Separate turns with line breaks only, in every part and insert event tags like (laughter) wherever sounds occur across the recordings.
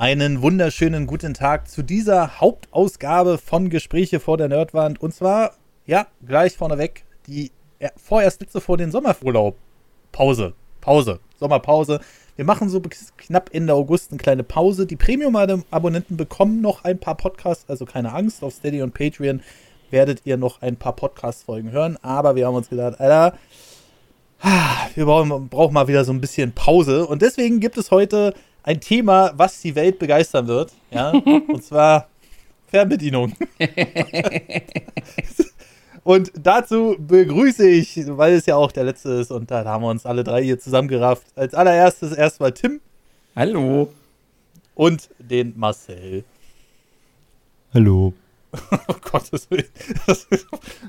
Einen wunderschönen guten Tag zu dieser Hauptausgabe von Gespräche vor der Nerdwand. Und zwar, ja, gleich vorneweg, die vorerst letzte vor den Sommerurlaub. Pause. Pause. Sommerpause. Wir machen so knapp Ende August eine kleine Pause. Die Premium-Abonnenten bekommen noch ein paar Podcasts, also keine Angst. Auf Steady und Patreon werdet ihr noch ein paar Podcast-Folgen hören. Aber wir haben uns gedacht, Alter, wir brauchen, brauchen mal wieder so ein bisschen Pause. Und deswegen gibt es heute ein Thema, was die Welt begeistern wird. Ja? (laughs) Und zwar Fernbedienung. (laughs) und dazu begrüße ich, weil es ja auch der letzte ist und da haben wir uns alle drei hier zusammengerafft. Als allererstes erstmal Tim.
Hallo.
Und den Marcel.
Hallo. (laughs)
oh Gottes Willen.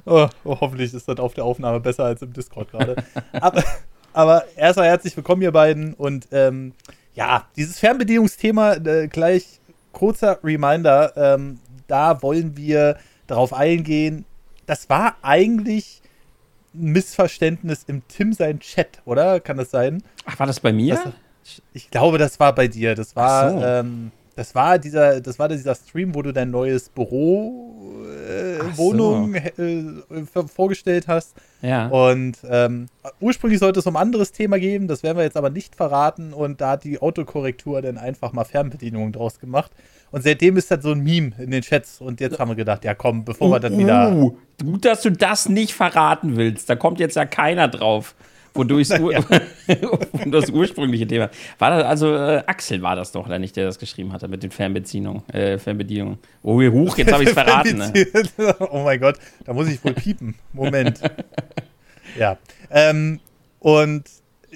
oh, oh, hoffentlich ist das auf der Aufnahme besser als im Discord gerade. aber, aber erstmal herzlich willkommen, ihr beiden. Und ähm, ja, dieses Fernbedienungsthema, äh, gleich kurzer Reminder, ähm, da wollen wir darauf eingehen. Das war eigentlich ein Missverständnis im Tim sein Chat, oder? Kann das sein?
Ach, war das bei mir?
Das, ich glaube, das war bei dir. Das war, so. ähm, das war dieser, das war dieser Stream, wo du dein neues Büro äh, Wohnung so. äh, vorgestellt hast.
Ja.
Und ähm, ursprünglich sollte es um ein anderes Thema gehen, das werden wir jetzt aber nicht verraten. Und da hat die Autokorrektur dann einfach mal Fernbedienungen draus gemacht. Und seitdem ist das so ein Meme in den Chats. Und jetzt haben wir gedacht, ja komm, bevor wir dann wieder.
Uh, gut, dass du das nicht verraten willst. Da kommt jetzt ja keiner drauf wodurch (laughs) ja. (laughs) das ursprüngliche Thema. War das, also äh, Axel war das doch, oder nicht, der das geschrieben hatte mit den Fernbeziehungen, äh, Fernbedienungen. Oh, huch, jetzt habe ich es (laughs) verraten. Ne?
oh mein Gott, da muss ich wohl piepen. Moment. ja. Ähm, und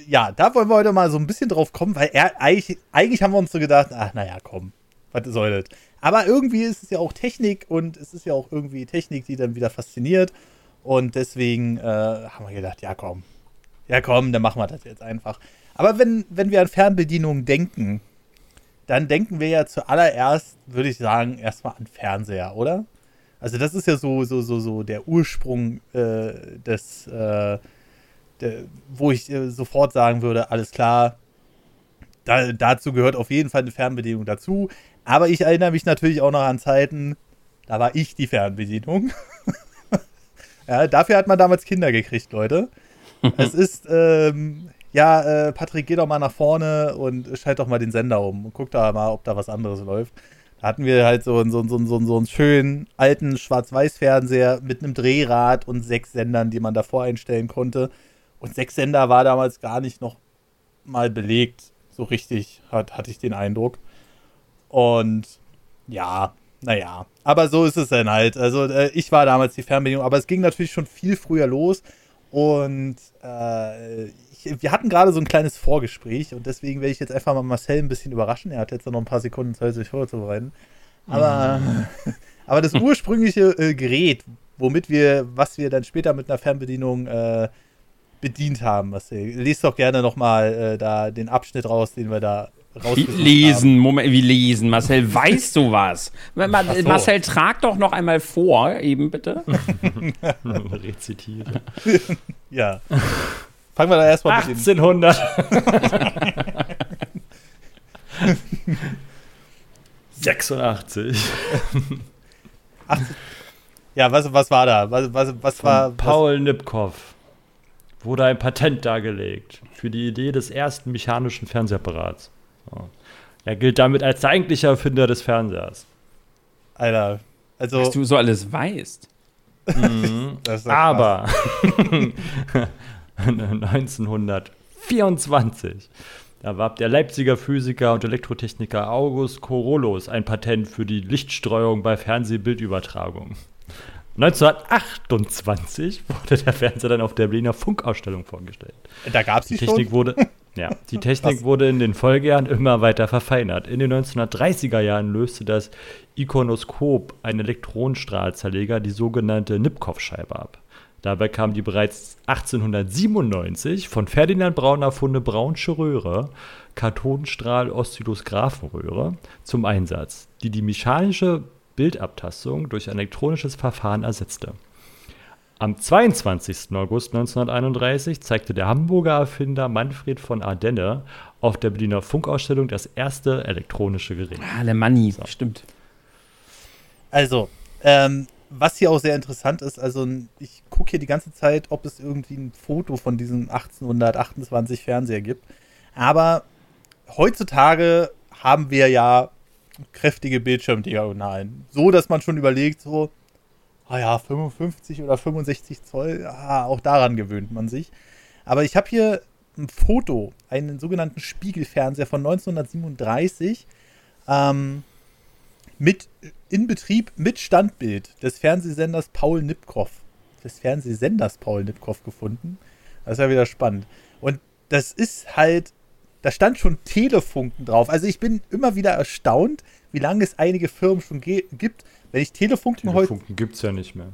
ja, da wollen wir heute mal so ein bisschen drauf kommen, weil er, eigentlich, eigentlich haben wir uns so gedacht, ach naja, komm, was soll das? Aber irgendwie ist es ja auch Technik und es ist ja auch irgendwie Technik, die dann wieder fasziniert. Und deswegen äh, haben wir gedacht, ja komm, ja komm, dann machen wir das jetzt einfach. Aber wenn, wenn wir an Fernbedienungen denken, dann denken wir ja zuallererst, würde ich sagen, erstmal an Fernseher, oder? Also das ist ja so, so, so, so der Ursprung äh, des, äh, der, wo ich äh, sofort sagen würde, alles klar, da, dazu gehört auf jeden Fall eine Fernbedienung dazu. Aber ich erinnere mich natürlich auch noch an Zeiten, da war ich die Fernbedienung. (laughs) ja, dafür hat man damals Kinder gekriegt, Leute es ist, ähm, ja, äh, Patrick, geh doch mal nach vorne und schalt doch mal den Sender um und guck da mal, ob da was anderes läuft. Da hatten wir halt so, so, so, so, so einen schönen alten Schwarz-Weiß-Fernseher mit einem Drehrad und sechs Sendern, die man davor einstellen konnte. Und sechs Sender war damals gar nicht noch mal belegt, so richtig, hat, hatte ich den Eindruck. Und ja, naja, aber so ist es dann halt. Also äh, ich war damals die Fernbedienung, aber es ging natürlich schon viel früher los. Und äh, ich, wir hatten gerade so ein kleines Vorgespräch und deswegen werde ich jetzt einfach mal Marcel ein bisschen überraschen. Er hat jetzt noch ein paar Sekunden Zeit, sich vorzubereiten. Aber, mhm. (laughs) aber das ursprüngliche äh, Gerät, womit wir, was wir dann später mit einer Fernbedienung äh, bedient haben, Marcel, lest doch gerne nochmal äh, da den Abschnitt raus, den wir da
wie lesen, haben. Moment, wie lesen? Marcel, weißt du was? So. Marcel, trag doch noch einmal vor, eben bitte. (laughs)
Rezitiere. (laughs)
ja. Fangen wir da erstmal
mit 1800. (laughs)
Sechsundachtzig.
ja, was, was war da? Was, was, was
Von
war.
Paul Nipkow wurde ein Patent dargelegt für die Idee des ersten mechanischen Fernsehapparats. Er gilt damit als der eigentliche Erfinder des Fernsehers.
Alter, also.
Was du so alles weißt.
Mhm. (laughs) Aber 1924 (laughs) erwarb der Leipziger Physiker und Elektrotechniker August Corollos ein Patent für die Lichtstreuung bei Fernsehbildübertragung. 1928 (laughs) wurde der Fernseher dann auf der Berliner Funkausstellung vorgestellt.
Da gab es die,
die Technik
schon?
wurde Ja, (laughs) die Technik Was? wurde in den Folgejahren immer weiter verfeinert. In den 1930er Jahren löste das Ikonoskop, ein Elektronenstrahlzerleger, die sogenannte Nipkow-Scheibe ab. Dabei kam die bereits 1897 von Ferdinand Braun erfundene Braunsche Röhre, Kathodenstrahl-Oszillosgraphenröhre, zum Einsatz, die die mechanische Bildabtastung durch ein elektronisches Verfahren ersetzte. Am 22. August 1931 zeigte der Hamburger Erfinder Manfred von Ardenne auf der Berliner Funkausstellung das erste elektronische Gerät.
Ah, Alemanni, so. stimmt.
Also, ähm, was hier auch sehr interessant ist, also ich gucke hier die ganze Zeit, ob es irgendwie ein Foto von diesem 1828 Fernseher gibt. Aber heutzutage haben wir ja kräftige Bildschirmdiagonalen. So, dass man schon überlegt, so, ah ja, 55 oder 65 Zoll, ah, auch daran gewöhnt man sich. Aber ich habe hier ein Foto, einen sogenannten Spiegelfernseher von 1937, ähm, mit in Betrieb mit Standbild des Fernsehsenders Paul Nipkow. Des Fernsehsenders Paul Nipkow gefunden. Das ist ja wieder spannend. Und das ist halt, da stand schon Telefunken drauf. Also ich bin immer wieder erstaunt, wie lange es einige Firmen schon gibt. Wenn ich Telefunken,
heute. Telefunken gibt es ja nicht mehr.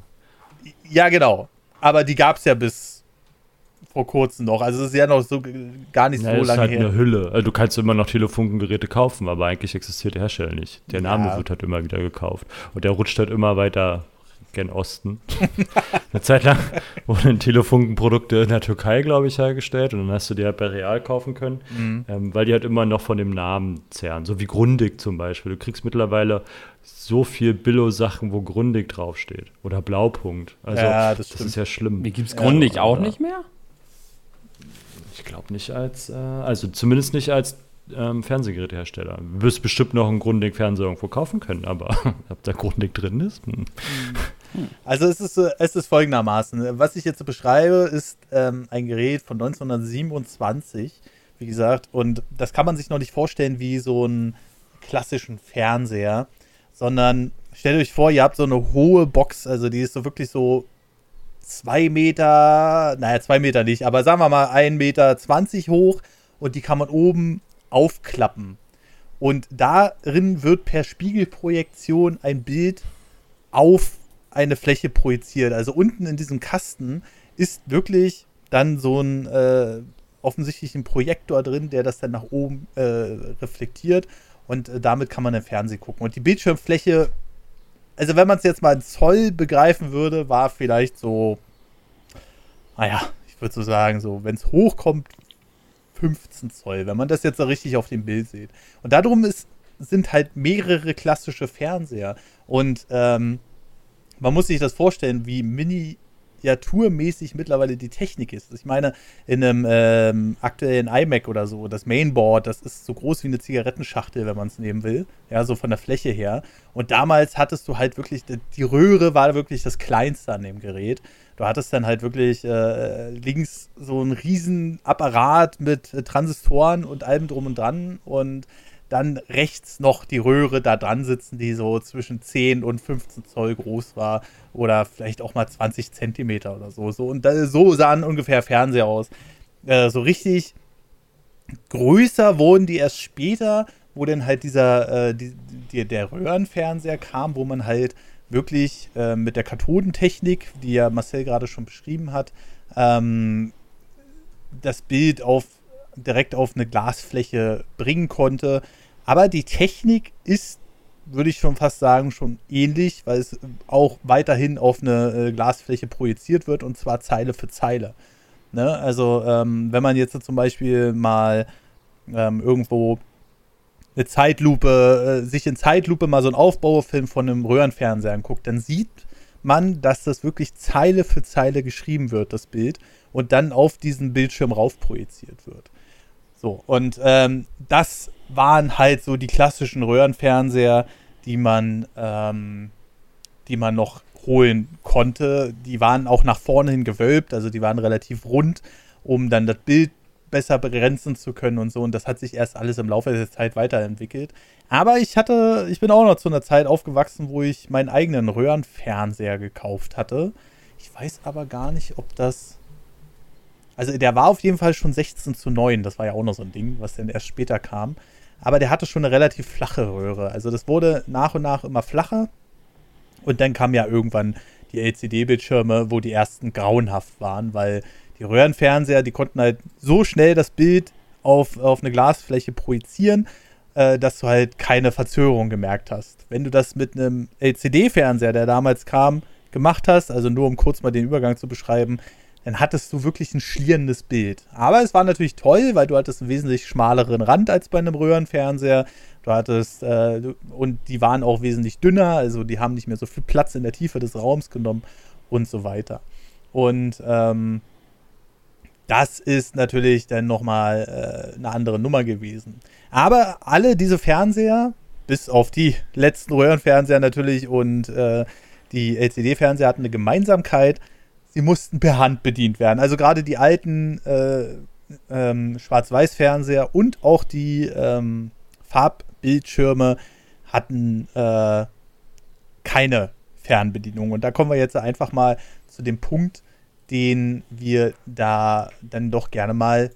Ja, genau. Aber die gab es ja bis vor kurzem noch. Also es ist ja noch so gar nicht ja, so lange her. Das ist halt
her. eine Hülle. Also du kannst immer noch Telefunkengeräte kaufen, aber eigentlich existiert der Hersteller nicht. Der Name ja. wird halt immer wieder gekauft. Und der rutscht halt immer weiter gen Osten. (laughs) eine Zeit lang wurden Telefunkenprodukte in der Türkei, glaube ich, hergestellt. Und dann hast du die halt bei Real kaufen können, mhm. ähm, weil die halt immer noch von dem Namen zehren. So wie Grundig zum Beispiel. Du kriegst mittlerweile so viel Billo-Sachen, wo Grundig draufsteht. Oder Blaupunkt. Also ja, das, das ist ja schlimm.
Wie gibt es Grundig ja, auch nicht mehr?
Ich glaube nicht als, äh, also zumindest nicht als ähm, Fernsehgerätehersteller. Du wirst bestimmt noch einen Grundig-Fernseher irgendwo kaufen können, aber (laughs) ob da Grundig drin ist? Hm.
Also es ist, es ist folgendermaßen. Was ich jetzt beschreibe, ist ähm, ein Gerät von 1927, wie gesagt, und das kann man sich noch nicht vorstellen wie so einen klassischen Fernseher, sondern stellt euch vor, ihr habt so eine hohe Box, also die ist so wirklich so zwei Meter, naja, zwei Meter nicht, aber sagen wir mal ein Meter zwanzig hoch und die kann man oben aufklappen. Und darin wird per Spiegelprojektion ein Bild auf eine Fläche projiziert. Also unten in diesem Kasten ist wirklich dann so ein äh, offensichtlichen Projektor drin, der das dann nach oben äh, reflektiert und äh, damit kann man im Fernsehen gucken. Und die Bildschirmfläche also wenn man es jetzt mal in Zoll begreifen würde, war vielleicht so, naja, ich würde so sagen, so, wenn es hochkommt, 15 Zoll, wenn man das jetzt so richtig auf dem Bild sieht. Und darum ist, sind halt mehrere klassische Fernseher. Und ähm, man muss sich das vorstellen, wie mini miniaturmäßig mittlerweile die Technik ist. Ich meine, in einem ähm, aktuellen iMac oder so, das Mainboard, das ist so groß wie eine Zigarettenschachtel, wenn man es nehmen will. Ja, so von der Fläche her. Und damals hattest du halt wirklich, die Röhre war wirklich das Kleinste an dem Gerät. Du hattest dann halt wirklich äh, links so einen riesen Apparat mit äh, Transistoren und allem drum und dran und dann rechts noch die Röhre da dran sitzen, die so zwischen 10 und 15 Zoll groß war oder vielleicht auch mal 20 Zentimeter oder so. so und so sahen ungefähr Fernseher aus. Äh, so richtig größer wurden die erst später, wo dann halt dieser, äh, die, die, der Röhrenfernseher kam, wo man halt wirklich äh, mit der Kathodentechnik, die ja Marcel gerade schon beschrieben hat, ähm, das Bild auf direkt auf eine Glasfläche bringen konnte. Aber die Technik ist, würde ich schon fast sagen, schon ähnlich, weil es auch weiterhin auf eine äh, Glasfläche projiziert wird und zwar Zeile für Zeile. Ne? Also, ähm, wenn man jetzt zum Beispiel mal ähm, irgendwo eine Zeitlupe, äh, sich in Zeitlupe mal so einen Aufbaufilm von einem Röhrenfernseher anguckt, dann sieht man, dass das wirklich Zeile für Zeile geschrieben wird, das Bild, und dann auf diesen Bildschirm raufprojiziert wird. So, und ähm, das waren halt so die klassischen Röhrenfernseher, die man, ähm, die man noch holen konnte. Die waren auch nach vorne hin gewölbt, also die waren relativ rund, um dann das Bild besser begrenzen zu können und so. Und das hat sich erst alles im Laufe der Zeit weiterentwickelt. Aber ich hatte, ich bin auch noch zu einer Zeit aufgewachsen, wo ich meinen eigenen Röhrenfernseher gekauft hatte. Ich weiß aber gar nicht, ob das also der war auf jeden Fall schon 16 zu 9. Das war ja auch noch so ein Ding, was dann erst später kam. Aber der hatte schon eine relativ flache Röhre. Also das wurde nach und nach immer flacher. Und dann kamen ja irgendwann die LCD-Bildschirme, wo die ersten grauenhaft waren, weil die Röhrenfernseher, die konnten halt so schnell das Bild auf, auf eine Glasfläche projizieren, äh, dass du halt keine Verzögerung gemerkt hast. Wenn du das mit einem LCD-Fernseher, der damals kam, gemacht hast, also nur um kurz mal den Übergang zu beschreiben, dann hattest du wirklich ein schlierendes Bild. Aber es war natürlich toll, weil du hattest einen wesentlich schmaleren Rand als bei einem Röhrenfernseher. Du hattest, äh, und die waren auch wesentlich dünner, also die haben nicht mehr so viel Platz in der Tiefe des Raums genommen und so weiter. Und ähm, das ist natürlich dann nochmal äh, eine andere Nummer gewesen. Aber alle diese Fernseher, bis auf die letzten Röhrenfernseher natürlich und äh, die LCD-Fernseher hatten eine Gemeinsamkeit. Sie mussten per Hand bedient werden. Also gerade die alten äh, ähm, Schwarz-Weiß-Fernseher und auch die ähm, Farbbildschirme hatten äh, keine Fernbedienung. Und da kommen wir jetzt einfach mal zu dem Punkt, den wir da dann doch gerne mal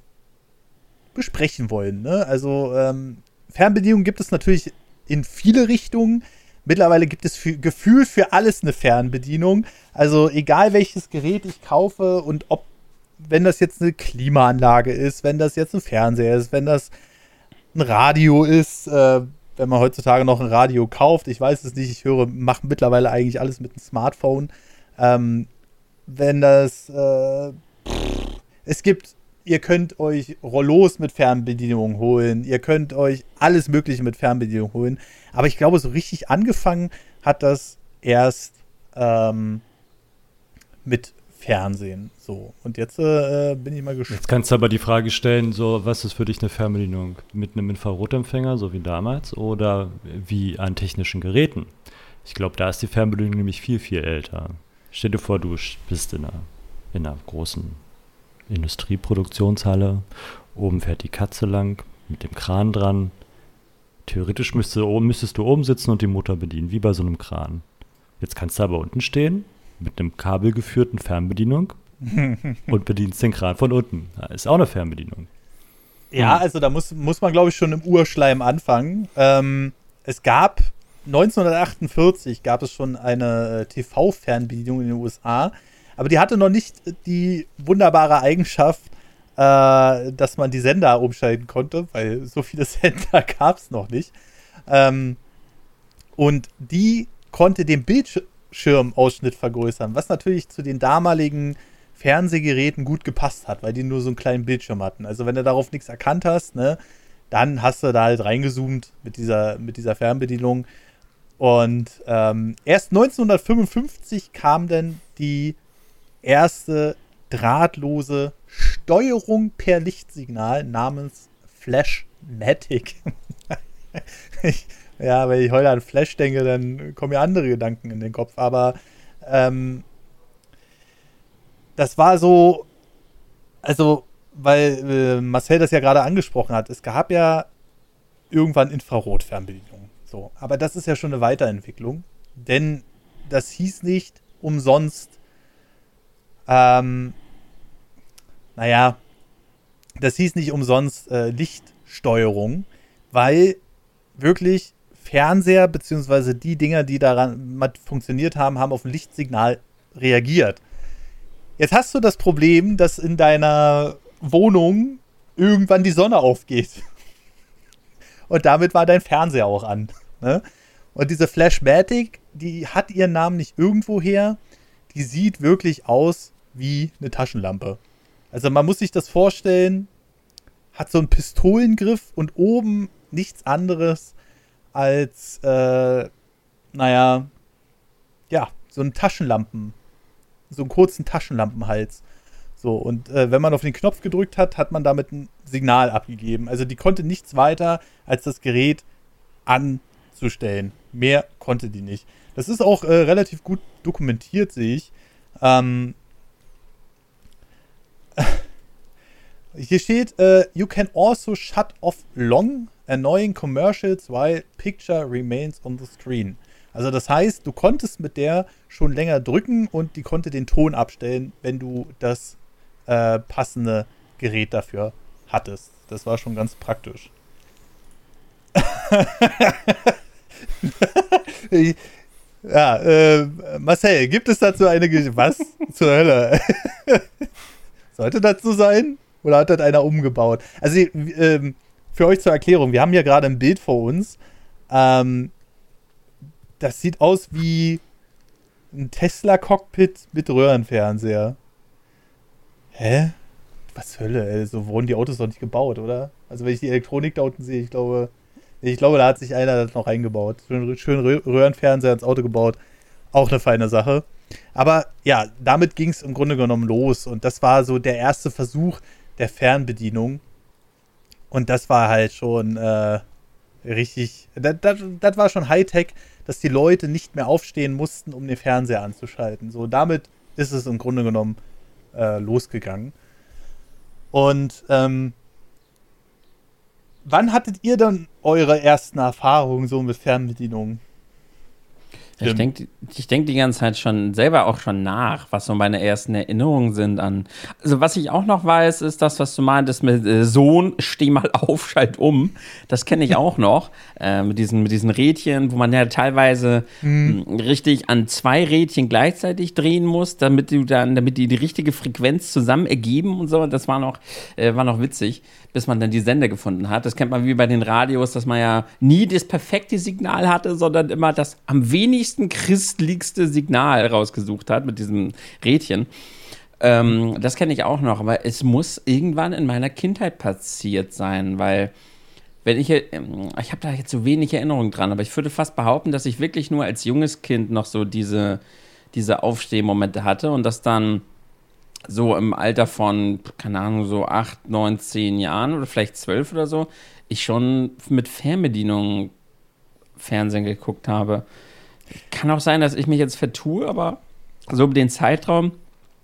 besprechen wollen. Ne? Also ähm, Fernbedienung gibt es natürlich in viele Richtungen. Mittlerweile gibt es für, Gefühl für alles eine Fernbedienung. Also egal welches Gerät ich kaufe und ob, wenn das jetzt eine Klimaanlage ist, wenn das jetzt ein Fernseher ist, wenn das ein Radio ist, äh, wenn man heutzutage noch ein Radio kauft, ich weiß es nicht, ich höre, mache mittlerweile eigentlich alles mit einem Smartphone. Ähm, wenn das, äh, es gibt, ihr könnt euch Rollos mit Fernbedienung holen, ihr könnt euch alles Mögliche mit Fernbedienung holen, aber ich glaube, so richtig angefangen hat das erst ähm, mit Fernsehen. So, und jetzt äh, bin ich mal gespannt.
Jetzt kannst du aber die Frage stellen, so, was ist für dich eine Fernbedienung? Mit einem Infrarotempfänger, so wie damals, oder wie an technischen Geräten? Ich glaube, da ist die Fernbedienung nämlich viel, viel älter. Stell dir vor, du bist in einer, in einer großen Industrieproduktionshalle. Oben fährt die Katze lang mit dem Kran dran. Theoretisch müsste, müsstest du oben sitzen und die Motor bedienen, wie bei so einem Kran. Jetzt kannst du aber unten stehen mit einem kabelgeführten Fernbedienung (laughs) und bedienst den Kran von unten. Ist auch eine Fernbedienung.
Ja, also da muss, muss man, glaube ich, schon im Urschleim anfangen. Ähm, es gab 1948 gab es schon eine äh, TV-Fernbedienung in den USA, aber die hatte noch nicht die wunderbare Eigenschaft, äh, dass man die Sender umschalten konnte, weil so viele (laughs) Sender gab es noch nicht. Ähm, und die konnte den Bildschirmausschnitt vergrößern, was natürlich zu den damaligen Fernsehgeräten gut gepasst hat, weil die nur so einen kleinen Bildschirm hatten. Also wenn du darauf nichts erkannt hast, ne, dann hast du da halt reingezoomt mit dieser, mit dieser Fernbedienung und ähm, erst 1955 kam dann die erste drahtlose Steuerung per Lichtsignal namens Flashmatic. (laughs) ja, wenn ich heute an Flash denke, dann kommen mir andere Gedanken in den Kopf. Aber ähm, das war so, also, weil äh, Marcel das ja gerade angesprochen hat, es gab ja irgendwann Infrarotfernbedienungen. So, aber das ist ja schon eine Weiterentwicklung, denn das hieß nicht umsonst, ähm, naja, das hieß nicht umsonst äh, Lichtsteuerung, weil wirklich Fernseher beziehungsweise die Dinger, die daran funktioniert haben, haben auf ein Lichtsignal reagiert. Jetzt hast du das Problem, dass in deiner Wohnung irgendwann die Sonne aufgeht. Und damit war dein Fernseher auch an. Ne? Und diese Flashmatic, die hat ihren Namen nicht irgendwoher. Die sieht wirklich aus wie eine Taschenlampe. Also man muss sich das vorstellen, hat so einen Pistolengriff und oben nichts anderes als, äh, naja, ja, so einen Taschenlampen, so einen kurzen Taschenlampenhals. So, und äh, wenn man auf den Knopf gedrückt hat, hat man damit ein Signal abgegeben. Also die konnte nichts weiter als das Gerät an zu stellen. Mehr konnte die nicht. Das ist auch äh, relativ gut dokumentiert, sehe ich. Ähm, (laughs) hier steht, uh, you can also shut off long, annoying commercials while picture remains on the screen. Also das heißt, du konntest mit der schon länger drücken und die konnte den Ton abstellen, wenn du das äh, passende Gerät dafür hattest. Das war schon ganz praktisch. (laughs) ja, äh, Marcel, gibt es dazu eine Geschichte? Was zur Hölle? (laughs) Sollte das so sein? Oder hat das einer umgebaut? Also, ähm, für euch zur Erklärung, wir haben hier gerade ein Bild vor uns. Ähm, das sieht aus wie ein Tesla-Cockpit mit Röhrenfernseher. Hä? Was Hölle, ey. So wurden die Autos doch nicht gebaut, oder? Also wenn ich die Elektronik da unten sehe, ich glaube, ich glaube, da hat sich einer das noch eingebaut. Schön, schön Röhrenfernseher ins Auto gebaut. Auch eine feine Sache. Aber ja, damit ging es im Grunde genommen los. Und das war so der erste Versuch der Fernbedienung. Und das war halt schon äh, richtig. Das, war schon Hightech, dass die Leute nicht mehr aufstehen mussten, um den Fernseher anzuschalten. So, damit ist es im Grunde genommen äh, losgegangen. Und ähm, wann hattet ihr dann eure ersten Erfahrungen so mit Fernbedienungen?
Ich denke ich denk die ganze Zeit schon selber auch schon nach, was so meine ersten Erinnerungen sind an. Also, was ich auch noch weiß, ist das, was du meintest mit äh, Sohn, steh mal auf, (laughs) schalt um. Das kenne ich auch noch. Äh, mit, diesen, mit diesen Rädchen, wo man ja teilweise mhm. richtig an zwei Rädchen gleichzeitig drehen muss, damit du dann, damit die die richtige Frequenz zusammen ergeben und so. Das war noch, äh, war noch witzig bis man dann die Sender gefunden hat. Das kennt man wie bei den Radios, dass man ja nie das perfekte Signal hatte, sondern immer das am wenigsten christlichste Signal rausgesucht hat mit diesem Rädchen. Ähm, das kenne ich auch noch, aber es muss irgendwann in meiner Kindheit passiert sein, weil wenn ich, ähm, ich habe da jetzt so wenig Erinnerung dran, aber ich würde fast behaupten, dass ich wirklich nur als junges Kind noch so diese, diese Aufstehmomente hatte und dass dann so im Alter von, keine Ahnung, so acht, neun, zehn Jahren oder vielleicht zwölf oder so, ich schon mit Fernbedienung Fernsehen geguckt habe. Kann auch sein, dass ich mich jetzt vertue, aber so den Zeitraum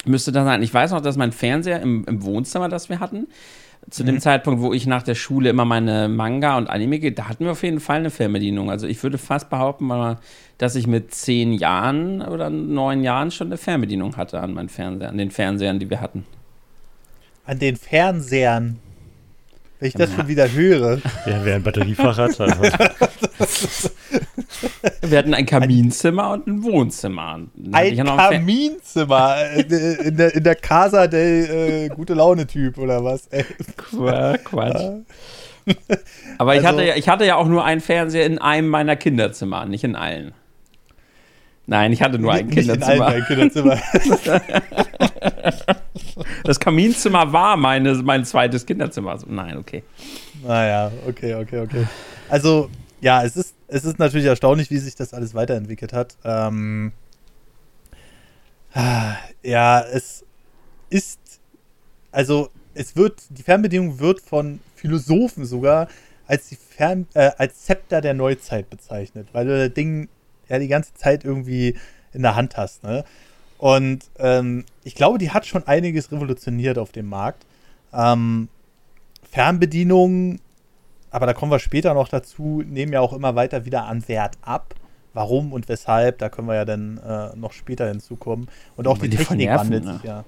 müsste das sein. Ich weiß noch, dass mein Fernseher im, im Wohnzimmer, das wir hatten, zu mhm. dem Zeitpunkt, wo ich nach der Schule immer meine Manga und Anime gehe, da hatten wir auf jeden Fall eine Fernbedienung. Also ich würde fast behaupten, dass ich mit zehn Jahren oder neun Jahren schon eine Fernbedienung hatte an meinen Fernseher, an den Fernsehern, die wir hatten.
An den Fernsehern? Wenn ich das ja. schon wieder höre.
Ja, wer ein Batteriefach hat. Also. (laughs)
Wir hatten ein Kaminzimmer und ein Wohnzimmer.
Ein Kaminzimmer äh, in der, in der Casa del äh, gute Laune-Typ oder was? Ey.
Quatsch. (laughs) Aber ich, also, hatte ja, ich hatte ja auch nur einen Fernseher in einem meiner Kinderzimmer, nicht in allen. Nein, ich hatte nur ein Kinderzimmer. In Kinderzimmer. (laughs) das Kaminzimmer war meine, mein zweites Kinderzimmer. Also, nein, okay.
Naja, okay, okay, okay. Also, ja, es ist, es ist natürlich erstaunlich, wie sich das alles weiterentwickelt hat. Ähm, ja, es ist, also, es wird, die Fernbedienung wird von Philosophen sogar als, die Fern, äh, als Zepter der Neuzeit bezeichnet, weil du das Ding ja die ganze Zeit irgendwie in der Hand hast. Ne? Und ähm, ich glaube, die hat schon einiges revolutioniert auf dem Markt. Ähm, Fernbedienungen, aber da kommen wir später noch dazu, nehmen ja auch immer weiter wieder an Wert ab. Warum und weshalb, da können wir ja dann äh, noch später hinzukommen. Und auch die, die Technik nerven, wandelt ne? sich ja.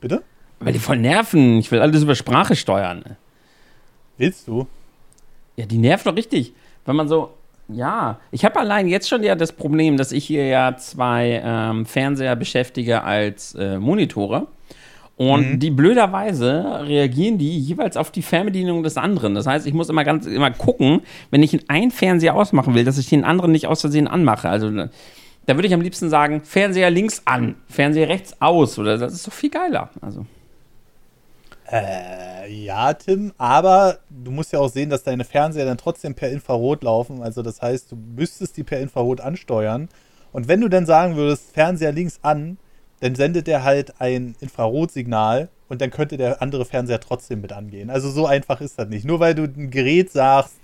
Bitte?
Weil die voll nerven. Ich will alles über Sprache steuern.
Willst du?
Ja, die nervt doch richtig. Wenn man so, ja, ich habe allein jetzt schon ja das Problem, dass ich hier ja zwei ähm, Fernseher beschäftige als äh, Monitore. Und mhm. die blöderweise reagieren die jeweils auf die Fernbedienung des anderen. Das heißt, ich muss immer ganz immer gucken, wenn ich einen Fernseher ausmachen will, dass ich den anderen nicht aus Versehen anmache. Also da würde ich am liebsten sagen, Fernseher links an, Fernseher rechts aus. Oder das ist doch viel geiler. Also.
Äh, ja, Tim, aber du musst ja auch sehen, dass deine Fernseher dann trotzdem per Infrarot laufen. Also das heißt, du müsstest die per Infrarot ansteuern. Und wenn du dann sagen würdest, Fernseher links an, dann sendet der halt ein Infrarotsignal und dann könnte der andere Fernseher trotzdem mit angehen. Also so einfach ist das nicht. Nur weil du ein Gerät sagst,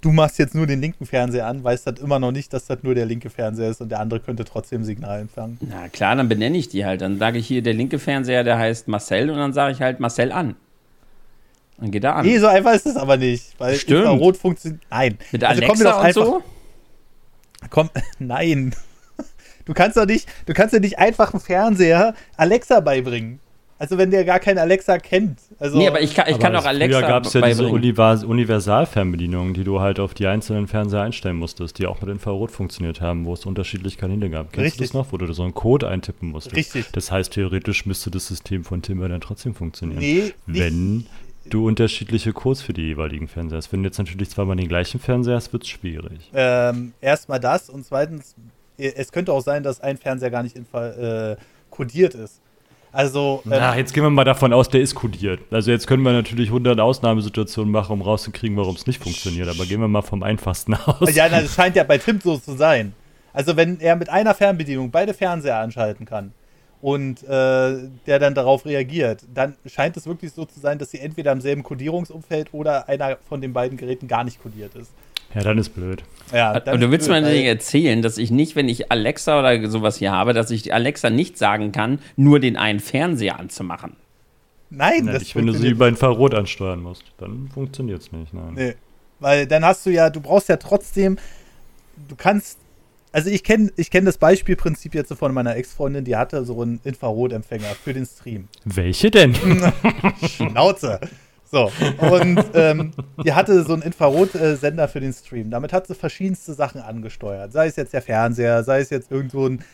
du machst jetzt nur den linken Fernseher an, weißt das immer noch nicht, dass das nur der linke Fernseher ist und der andere könnte trotzdem Signal empfangen.
Na klar, dann benenne ich die halt. Dann sage ich hier, der linke Fernseher, der heißt Marcel und dann sage ich halt Marcel an. Dann geht er an.
Nee, so einfach ist es aber nicht. Weil
Stimmt.
Infrarot funktioniert. Nein.
Mit also Alexa und einfach, so?
Komm, (laughs) nein. Du kannst doch nicht, du kannst ja nicht einfach einen Fernseher Alexa beibringen. Also wenn der gar keinen Alexa kennt. Also
nee, aber ich kann, ich kann auch Alexa
Früher gab es ja diese Universalfernbedienungen, die du halt auf die einzelnen Fernseher einstellen musstest, die auch mit Infrarot funktioniert haben, wo es unterschiedliche Kanäle gab. Kennst Richtig. du das noch, wo du so einen Code eintippen musstest?
Richtig.
Das heißt, theoretisch müsste das System von Timber dann trotzdem funktionieren. Nee, wenn du unterschiedliche Codes für die jeweiligen Fernseher hast. Wenn du jetzt natürlich zweimal den gleichen Fernseher hast, wird es schwierig.
Ähm, erstmal das und zweitens es könnte auch sein, dass ein Fernseher gar nicht äh, kodiert ist. Also.
Ähm, Na, jetzt gehen wir mal davon aus, der ist kodiert. Also jetzt können wir natürlich 100 Ausnahmesituationen machen, um rauszukriegen, warum es nicht funktioniert. Aber gehen wir mal vom einfachsten (laughs) aus.
Ja, das scheint ja bei Tim so zu sein. Also wenn er mit einer Fernbedienung beide Fernseher anschalten kann und äh, der dann darauf reagiert, dann scheint es wirklich so zu sein, dass sie entweder im selben Kodierungsumfeld oder einer von den beiden Geräten gar nicht kodiert ist.
Ja, dann ist blöd.
Ja, dann Und du willst blöd, mir nicht erzählen, dass ich nicht, wenn ich Alexa oder sowas hier habe, dass ich Alexa nicht sagen kann, nur den einen Fernseher anzumachen.
Nein, ja, das nicht, wenn du sie über Infrarot ansteuern musst, dann funktioniert es nicht. Nein. Nee,
weil dann hast du ja, du brauchst ja trotzdem, du kannst, also ich kenne ich kenn das Beispielprinzip jetzt von meiner Ex-Freundin, die hatte so einen Infrarotempfänger für den Stream.
Welche denn? (laughs)
Schnauze. So, und ähm, die hatte so einen Infrarotsender für den Stream. Damit hat sie verschiedenste Sachen angesteuert. Sei es jetzt der Fernseher, sei es jetzt irgendwo ein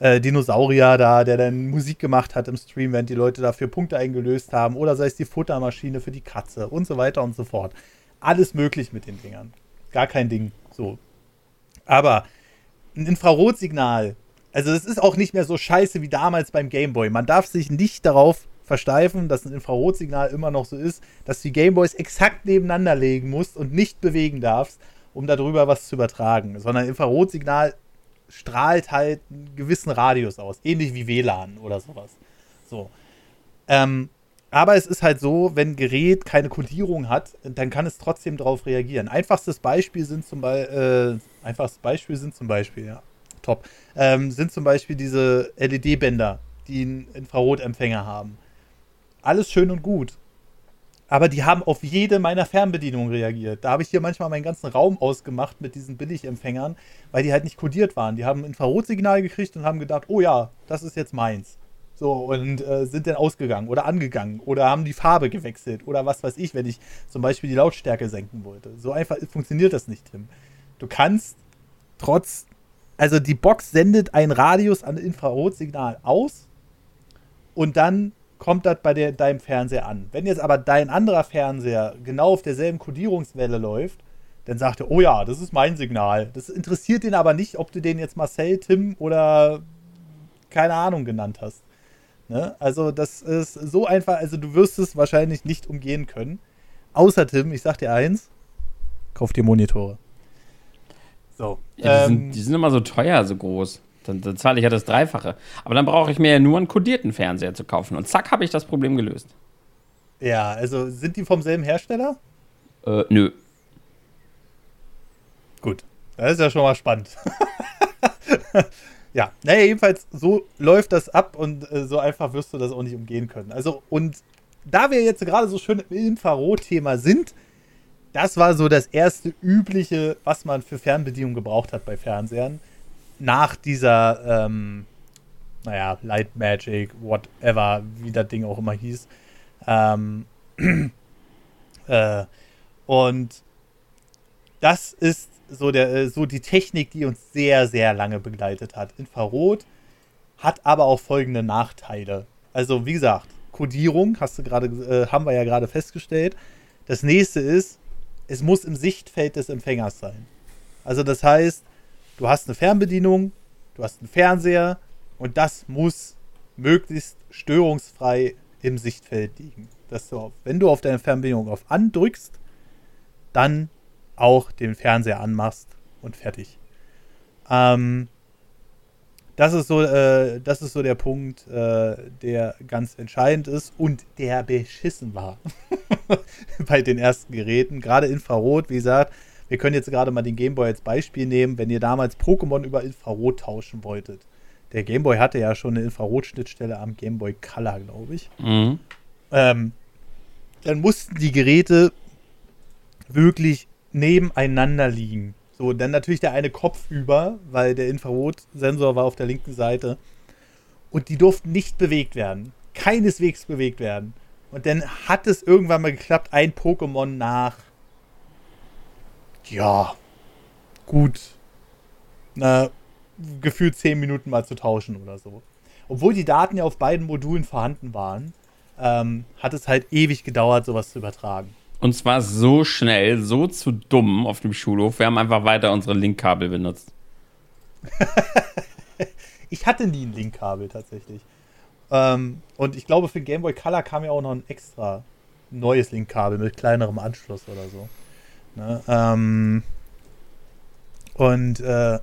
äh, Dinosaurier da, der dann Musik gemacht hat im Stream, während die Leute dafür Punkte eingelöst haben, oder sei es die Futtermaschine für die Katze und so weiter und so fort. Alles möglich mit den Dingern. Gar kein Ding. So. Aber ein Infrarotsignal, also es ist auch nicht mehr so scheiße wie damals beim Gameboy. Man darf sich nicht darauf versteifen, dass ein Infrarotsignal immer noch so ist, dass du die Gameboys exakt nebeneinander legen musst und nicht bewegen darfst, um darüber was zu übertragen. Sondern Infrarotsignal strahlt halt einen gewissen Radius aus, ähnlich wie WLAN oder sowas. So. Ähm, aber es ist halt so, wenn ein Gerät keine Kodierung hat, dann kann es trotzdem darauf reagieren. Einfachstes Beispiel sind zum Beispiel, äh, einfachstes Beispiel sind zum Beispiel, ja, top, ähm, sind zum Beispiel diese LED-Bänder, die einen Infrarotempfänger haben alles schön und gut. Aber die haben auf jede meiner Fernbedienungen reagiert. Da habe ich hier manchmal meinen ganzen Raum ausgemacht mit diesen Billigempfängern, weil die halt nicht kodiert waren. Die haben ein Infrarotsignal gekriegt und haben gedacht, oh ja, das ist jetzt meins. So, und äh, sind dann ausgegangen oder angegangen oder haben die Farbe gewechselt oder was weiß ich, wenn ich zum Beispiel die Lautstärke senken wollte. So einfach funktioniert das nicht, Tim. Du kannst trotz, also die Box sendet einen Radius an Infrarotsignal aus und dann kommt das bei der, deinem Fernseher an. Wenn jetzt aber dein anderer Fernseher genau auf derselben Kodierungswelle läuft, dann sagt er, oh ja, das ist mein Signal. Das interessiert ihn aber nicht, ob du den jetzt Marcel, Tim oder keine Ahnung genannt hast. Ne? Also das ist so einfach, also du wirst es wahrscheinlich nicht umgehen können. Außer Tim, ich sag dir eins, kauf dir Monitore.
So. Ja, die, ähm, sind, die sind immer so teuer, so groß. Dann, dann zahle ich ja das Dreifache. Aber dann brauche ich mir ja nur einen kodierten Fernseher zu kaufen. Und zack, habe ich das Problem gelöst.
Ja, also sind die vom selben Hersteller?
Äh, nö.
Gut. Das ist ja schon mal spannend. (laughs) ja, naja, jedenfalls, so läuft das ab und äh, so einfach wirst du das auch nicht umgehen können. Also, und da wir jetzt gerade so schön im Infrarot-Thema sind, das war so das erste übliche, was man für Fernbedienung gebraucht hat bei Fernsehern nach dieser, ähm, naja, Light Magic, whatever, wie das Ding auch immer hieß. Ähm, (clears throat) äh, und das ist so, der, äh, so die Technik, die uns sehr, sehr lange begleitet hat. Infrarot hat aber auch folgende Nachteile. Also, wie gesagt, Codierung, hast du gerade, äh, haben wir ja gerade festgestellt. Das nächste ist, es muss im Sichtfeld des Empfängers sein. Also, das heißt, du hast eine Fernbedienung, du hast einen Fernseher und das muss möglichst störungsfrei im Sichtfeld liegen. Dass du, wenn du auf deine Fernbedienung auf An drückst, dann auch den Fernseher anmachst und fertig. Ähm, das ist so, äh, das ist so der Punkt, äh, der ganz entscheidend ist und der beschissen war (laughs) bei den ersten Geräten. Gerade Infrarot, wie gesagt, wir können jetzt gerade mal den Gameboy als Beispiel nehmen, wenn ihr damals Pokémon über Infrarot tauschen wolltet. Der Gameboy hatte ja schon eine Infrarotschnittstelle am Gameboy Color, glaube ich. Mhm. Ähm, dann mussten die Geräte wirklich nebeneinander liegen. So, dann natürlich der eine Kopf über, weil der Infrarotsensor war auf der linken Seite. Und die durften nicht bewegt werden. Keineswegs bewegt werden. Und dann hat es irgendwann mal geklappt, ein Pokémon nach ja, gut, na, gefühlt zehn Minuten mal zu tauschen oder so. Obwohl die Daten ja auf beiden Modulen vorhanden waren, ähm, hat es halt ewig gedauert, sowas zu übertragen.
Und zwar so schnell, so zu dumm auf dem Schulhof. Wir haben einfach weiter unsere Linkkabel benutzt. (laughs)
ich hatte nie ein Linkkabel tatsächlich. Ähm, und ich glaube, für Game Boy Color kam ja auch noch ein extra neues Linkkabel mit kleinerem Anschluss oder so. Ne? Ähm, und äh,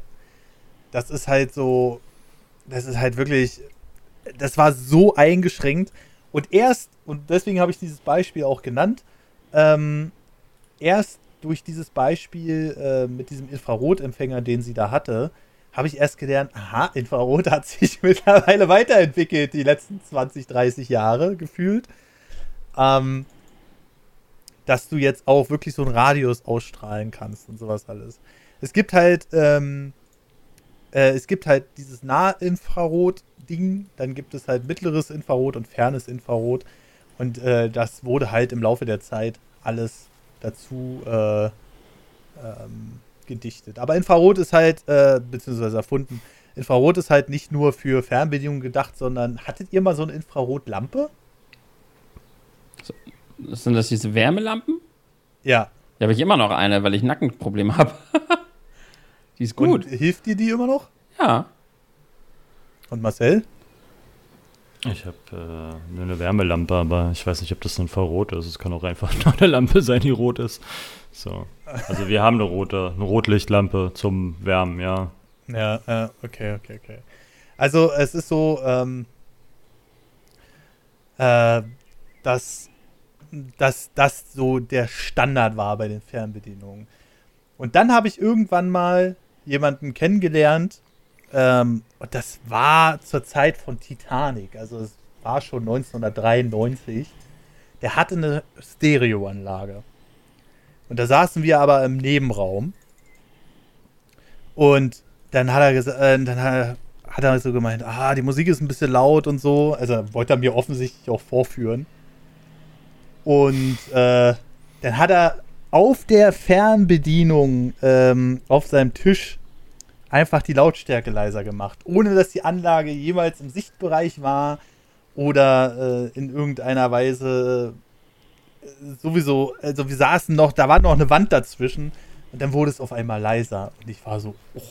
das ist halt so, das ist halt wirklich, das war so eingeschränkt. Und erst, und deswegen habe ich dieses Beispiel auch genannt, ähm, erst durch dieses Beispiel äh, mit diesem Infrarotempfänger, den sie da hatte, habe ich erst gelernt, aha, Infrarot hat sich (laughs) mittlerweile weiterentwickelt, die letzten 20, 30 Jahre gefühlt. Ähm, dass du jetzt auch wirklich so einen Radius ausstrahlen kannst und sowas alles. Es gibt halt, ähm, äh, es gibt halt dieses Nahinfrarot-Ding, dann gibt es halt mittleres Infrarot und fernes Infrarot. Und äh, das wurde halt im Laufe der Zeit alles dazu äh, ähm, gedichtet. Aber Infrarot ist halt, äh, beziehungsweise erfunden, Infrarot ist halt nicht nur für Fernbedienungen gedacht, sondern hattet ihr mal so eine Infrarotlampe?
Sind das diese Wärmelampen?
Ja.
Ja, habe ich immer noch eine, weil ich Nackenprobleme habe. (laughs) die ist gut.
Und hilft dir die immer noch?
Ja.
Und Marcel?
Ich habe äh, nur eine Wärmelampe, aber ich weiß nicht, ob das ein Infrarot ist. Es kann auch einfach (laughs) nur eine Lampe sein, die rot ist. So. Also wir haben eine rote, eine Rotlichtlampe zum Wärmen, ja.
Ja, äh, okay, okay, okay. Also es ist so, ähm, äh, dass, dass das so der Standard war bei den Fernbedienungen. Und dann habe ich irgendwann mal jemanden kennengelernt, ähm, und das war zur Zeit von Titanic, also es war schon 1993. Der hatte eine Stereoanlage. Und da saßen wir aber im Nebenraum. Und dann hat er gesagt, äh, dann hat er, hat er so gemeint, ah, die Musik ist ein bisschen laut und so. Also wollte er mir offensichtlich auch vorführen. Und äh, dann hat er auf der Fernbedienung ähm, auf seinem Tisch einfach die Lautstärke leiser gemacht, ohne dass die Anlage jemals im Sichtbereich war oder äh, in irgendeiner Weise äh, sowieso, also wir saßen noch, da war noch eine Wand dazwischen und dann wurde es auf einmal leiser und ich war so, oh.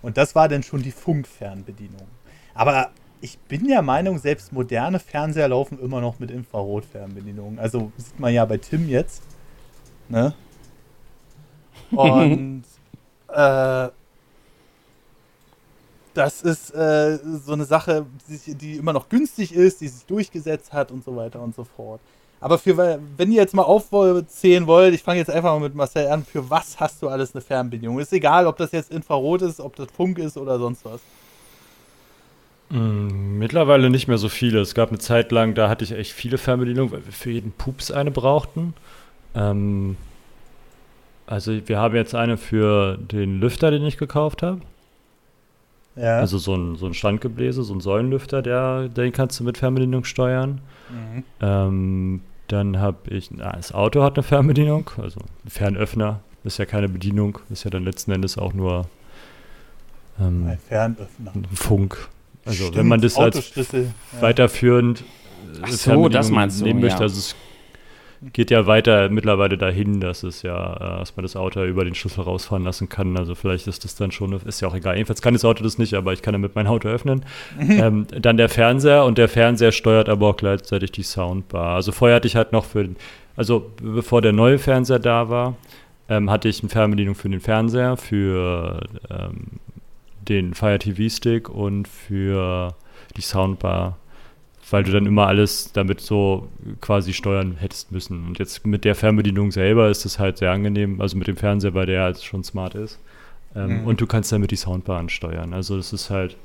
Und das war dann schon die Funkfernbedienung. Aber ich bin der Meinung, selbst moderne Fernseher laufen immer noch mit Infrarotfernbedienungen. Also sieht man ja bei Tim jetzt. Ne? Und (laughs) äh, das ist äh, so eine Sache, die, die, immer noch günstig ist, die sich durchgesetzt hat und so weiter und so fort. Aber für, wenn ihr jetzt mal aufzählen wollt, ich fange jetzt einfach mal mit Marcel an, für was hast du alles eine Fernbedienung? Ist egal, ob das jetzt Infrarot ist, ob das Funk ist oder sonst was.
Mm, mittlerweile nicht mehr so viele. Es gab eine Zeit lang, da hatte ich echt viele Fernbedienungen, weil wir für jeden Pups eine brauchten. Ähm, also wir haben jetzt eine für den Lüfter, den ich gekauft habe. Ja. Also so ein, so ein Standgebläse, so ein Säulenlüfter, der, den kannst du mit Fernbedienung steuern. Mhm. Ähm, dann habe ich, na, das Auto hat eine Fernbedienung, also ein Fernöffner ist ja keine Bedienung, ist ja dann letzten Endes auch nur
ähm, ein Fernöffner. Ein
Funk. Also Stimmt, wenn man das als ja. weiterführend
Ach so, das meinst du,
nehmen möchte, ja. also es geht ja weiter mittlerweile dahin, dass es ja, äh, dass man das Auto über den Schlüssel rausfahren lassen kann. Also vielleicht ist das dann schon, ist ja auch egal. Jedenfalls kann das Auto das nicht, aber ich kann damit mein Auto öffnen. (laughs) ähm, dann der Fernseher und der Fernseher steuert aber auch gleichzeitig die Soundbar. Also vorher hatte ich halt noch für, also bevor der neue Fernseher da war, ähm, hatte ich eine Fernbedienung für den Fernseher, für ähm, den Fire TV Stick und für die Soundbar weil du dann immer alles damit so quasi steuern hättest müssen. Und jetzt mit der Fernbedienung selber ist es halt sehr angenehm, also mit dem Fernseher, weil der halt schon smart ist. Ähm, mhm. Und du kannst damit die Soundbar ansteuern. Also das ist halt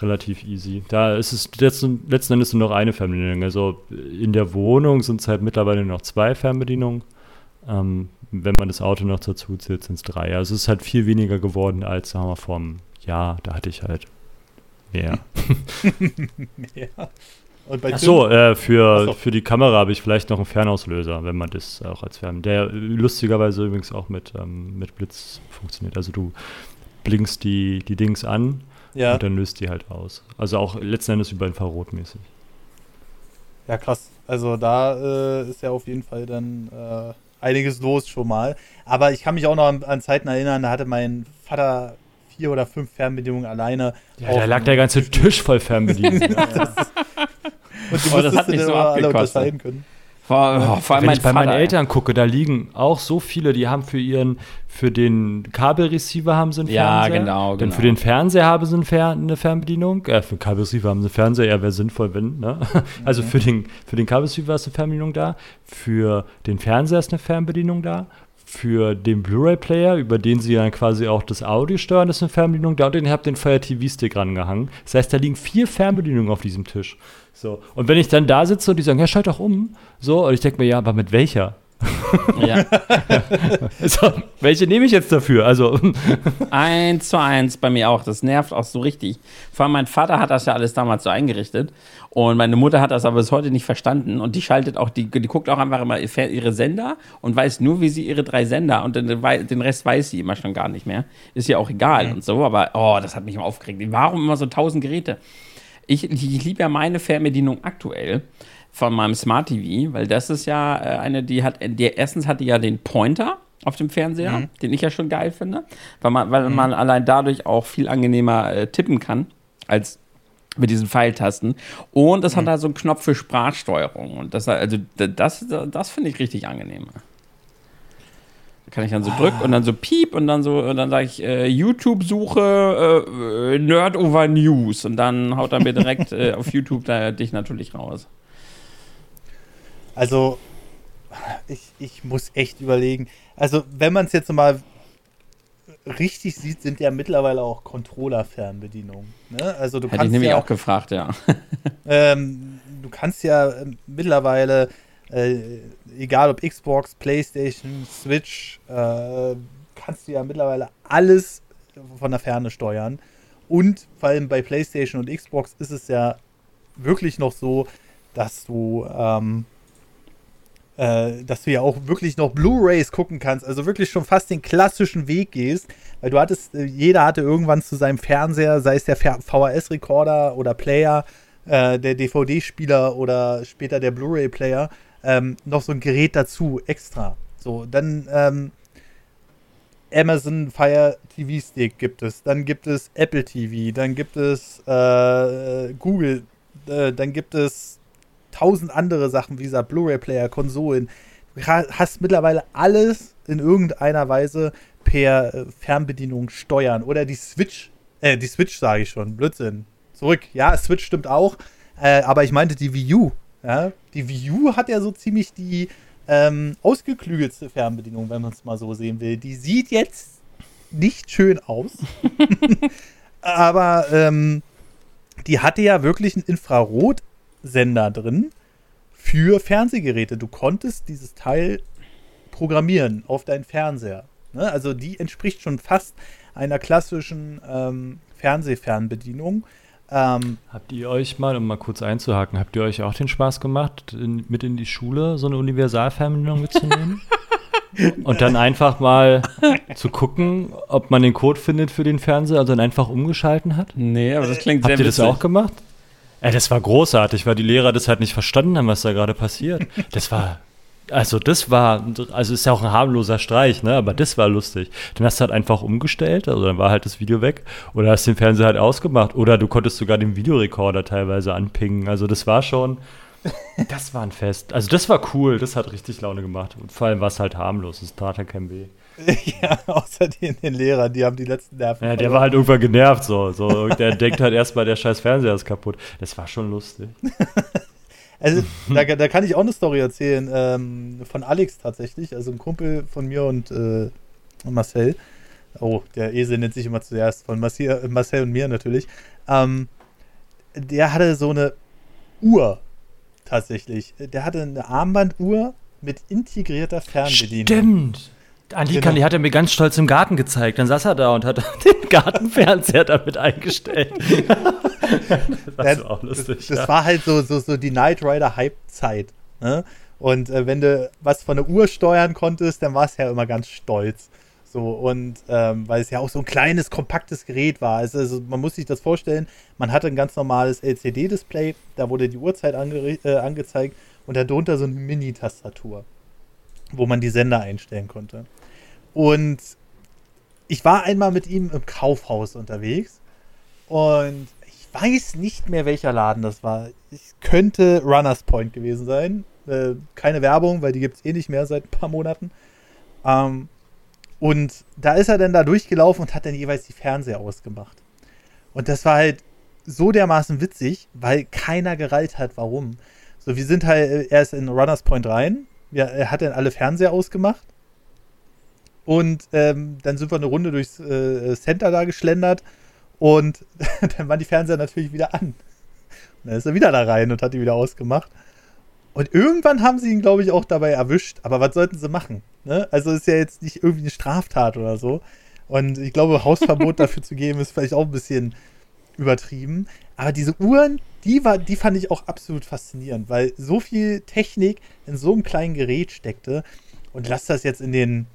relativ easy. Da ist es letzten, letzten Endes nur noch eine Fernbedienung. Also in der Wohnung sind es halt mittlerweile noch zwei Fernbedienungen. Ähm, wenn man das Auto noch dazu zählt, sind es drei. Also es ist halt viel weniger geworden als, sagen wir, vor Jahr. Da hatte ich halt mehr. (laughs)
ja.
Ach so, äh, für, so. für die Kamera habe ich vielleicht noch einen Fernauslöser, wenn man das auch als Fern. Der lustigerweise übrigens auch mit, ähm, mit Blitz funktioniert. Also du blinkst die, die Dings an ja. und dann löst die halt aus. Also auch letzten Endes über Infrarot mäßig.
Ja, krass. Also da äh, ist ja auf jeden Fall dann äh, einiges los schon mal. Aber ich kann mich auch noch an, an Zeiten erinnern, da hatte mein Vater vier oder fünf Fernbedienungen alleine.
Ja, da lag der ganze Tisch voll Fernbedienungen. (laughs) ja.
Und du
Oh, das hat
dann
so
alle unterscheiden können.
Vor, oh, vor allem
Wenn
mein
ich bei meinen Eltern gucke, da liegen auch so viele, die haben für ihren, für den Kabelreceiver haben sie einen
Ja,
Fernseher.
genau,
Dann
genau.
für den Fernseher haben sie einen Fer eine Fernbedienung. Äh, für den Kabelreceiver haben sie einen Fernseher, ja, wäre sinnvoll, wenn, ne? Also für den, für den Kabelreceiver ist eine Fernbedienung da. Für den Fernseher ist eine Fernbedienung da. Für den Blu-ray-Player, über den sie dann quasi auch das Audio steuern, ist eine Fernbedienung da. Und den habt den Fire TV-Stick rangehangen. Das heißt, da liegen vier Fernbedienungen auf diesem Tisch. So. Und wenn ich dann da sitze und die sagen, ja, schalt doch um. So, und ich denke mir, ja, aber mit welcher?
Ja, (laughs)
So, welche nehme ich jetzt dafür? Also, (laughs)
eins zu eins bei mir auch. Das nervt auch so richtig. Vor allem mein Vater hat das ja alles damals so eingerichtet. Und meine Mutter hat das aber bis heute nicht verstanden. Und die schaltet auch, die, die guckt auch einfach immer ihre Sender und weiß nur, wie sie ihre drei Sender und den, den Rest weiß sie immer schon gar nicht mehr. Ist ja auch egal und so, aber oh, das hat mich immer aufgeregt. Warum immer so tausend Geräte? Ich, ich liebe ja meine Fernbedienung aktuell von meinem Smart TV, weil das ist ja äh, eine, die hat, die, erstens hat die ja den Pointer auf dem Fernseher, den ich ja schon geil finde, weil man, weil man allein dadurch auch viel angenehmer äh, tippen kann als mit diesen Pfeiltasten. Und es hat da so einen Knopf für Sprachsteuerung. Und das, also, das, das finde ich richtig angenehm. Da kann ich dann so drücken und dann so piep und dann so, und dann sage ich äh, YouTube-Suche äh, Nerd over News. Und dann haut er mir direkt (laughs) äh, auf YouTube da, dich natürlich raus.
Also, ich, ich muss echt überlegen. Also, wenn man es jetzt mal richtig sieht, sind ja mittlerweile auch Controller-Fernbedienungen. Ne? Also, du
Hätte ich
kannst
nämlich
ja,
auch gefragt, ja. (laughs)
ähm, du kannst ja ähm, mittlerweile, äh, egal ob Xbox, PlayStation, Switch, äh, kannst du ja mittlerweile alles von der Ferne steuern. Und vor allem bei PlayStation und Xbox ist es ja wirklich noch so, dass du, ähm, äh, dass du ja auch wirklich noch Blu-rays gucken kannst, also wirklich schon fast den klassischen Weg gehst, weil du hattest, äh, jeder hatte irgendwann zu seinem Fernseher, sei es der VHS-Rekorder oder Player, äh, der DVD-Spieler oder später der Blu-ray-Player, ähm, noch so ein Gerät dazu, extra. So, dann ähm, Amazon Fire TV Stick gibt es, dann gibt es Apple TV, dann gibt es äh, Google, äh, dann gibt es tausend andere Sachen, wie gesagt, Blu-ray-Player, Konsolen. Du ha- hast mittlerweile alles in irgendeiner Weise per äh, Fernbedienung steuern. Oder die Switch, äh, die Switch sage ich schon, Blödsinn. Zurück, ja, Switch stimmt auch, äh, aber ich meinte die Wii U. Ja? Die Wii U hat ja so ziemlich die ähm, ausgeklügelste Fernbedienung, wenn man es mal so sehen will. Die sieht jetzt nicht schön aus, (laughs) (laughs) aber ähm, die hatte ja wirklich einen Infrarotsender drin für Fernsehgeräte. Du konntest dieses Teil programmieren auf deinen Fernseher. Ne? Also die entspricht schon fast einer klassischen ähm, Fernsehfernbedienung. Ähm,
habt ihr euch mal, um mal kurz einzuhaken, habt ihr euch auch den Spaß gemacht, in, mit in die Schule so eine Universalfernbedienung mitzunehmen? (laughs) Und dann einfach mal zu gucken, ob man den Code findet für den Fernseher, also dann einfach umgeschalten hat?
Nee, aber das klingt
Habt
sehr
ihr das
witzig.
auch gemacht? Ey, das war großartig, weil die Lehrer das halt nicht verstanden haben, was da gerade passiert. Das war, also das war, also ist ja auch ein harmloser Streich, ne? Aber das war lustig. Dann hast du halt einfach umgestellt, also dann war halt das Video weg oder hast den Fernseher halt ausgemacht oder du konntest sogar den Videorekorder teilweise anpingen. Also das war schon, das war ein Fest. Also das war cool, das hat richtig Laune gemacht. Und vor allem war es halt harmlos, es tat ja kein weh. (laughs)
ja, außer den, den Lehrern, die haben die letzten Nerven.
Ja, der
verloren.
war halt irgendwann genervt so. so der denkt halt erstmal, der scheiß Fernseher ist kaputt. Das war schon lustig. (laughs)
Also, da, (laughs) da kann ich auch eine Story erzählen ähm, von Alex tatsächlich, also ein Kumpel von mir und äh, Marcel. Oh, der Esel nennt sich immer zuerst, von Marcel, Marcel und mir natürlich. Ähm, der hatte so eine Uhr tatsächlich. Der hatte eine Armbanduhr mit integrierter Fernbedienung.
Stimmt. Annika,
Genau.
die hat er mir ganz stolz im Garten gezeigt. Dann saß er da und hat (laughs) den Gartenfernseher damit eingestellt. (laughs) das war auch lustig.
Das
ja.
war halt so, so, so die Knight Rider Hype-Zeit. Ne? Und äh, wenn du was von der Uhr steuern konntest, dann war es ja immer ganz stolz. So, und ähm, weil es ja auch so ein kleines, kompaktes Gerät war. Also, also man muss sich das vorstellen, man hatte ein ganz normales LCD-Display, da wurde die Uhrzeit ange äh, angezeigt und darunter so eine Mini-Tastatur, wo man die Sender einstellen konnte. Und ich war einmal mit ihm im Kaufhaus unterwegs und ich weiß nicht mehr, welcher Laden das war. Es könnte Runners Point gewesen sein. Äh, keine Werbung, weil die gibt es eh nicht mehr seit ein paar Monaten. Ähm, und da ist er dann da durchgelaufen und hat dann jeweils die Fernseher ausgemacht. Und das war halt so dermaßen witzig, weil keiner gereilt hat, warum. So, wir sind halt, er ist in Runners Point rein, ja, er hat dann alle Fernseher ausgemacht. Und ähm, dann sind wir eine Runde durchs äh, Center da geschlendert und (laughs) dann waren die Fernseher natürlich wieder an. Und dann ist er wieder da rein und hat die wieder ausgemacht. Und irgendwann haben sie ihn, glaube ich, auch dabei erwischt. Aber was sollten sie machen? Ne? Also ist ja jetzt nicht irgendwie eine Straftat oder so. Und ich glaube, Hausverbot (laughs) dafür zu geben, ist vielleicht auch ein bisschen übertrieben. Aber diese Uhren, die, war, die fand ich auch absolut faszinierend, weil so viel Technik in so einem kleinen Gerät steckte. Und lass das jetzt in den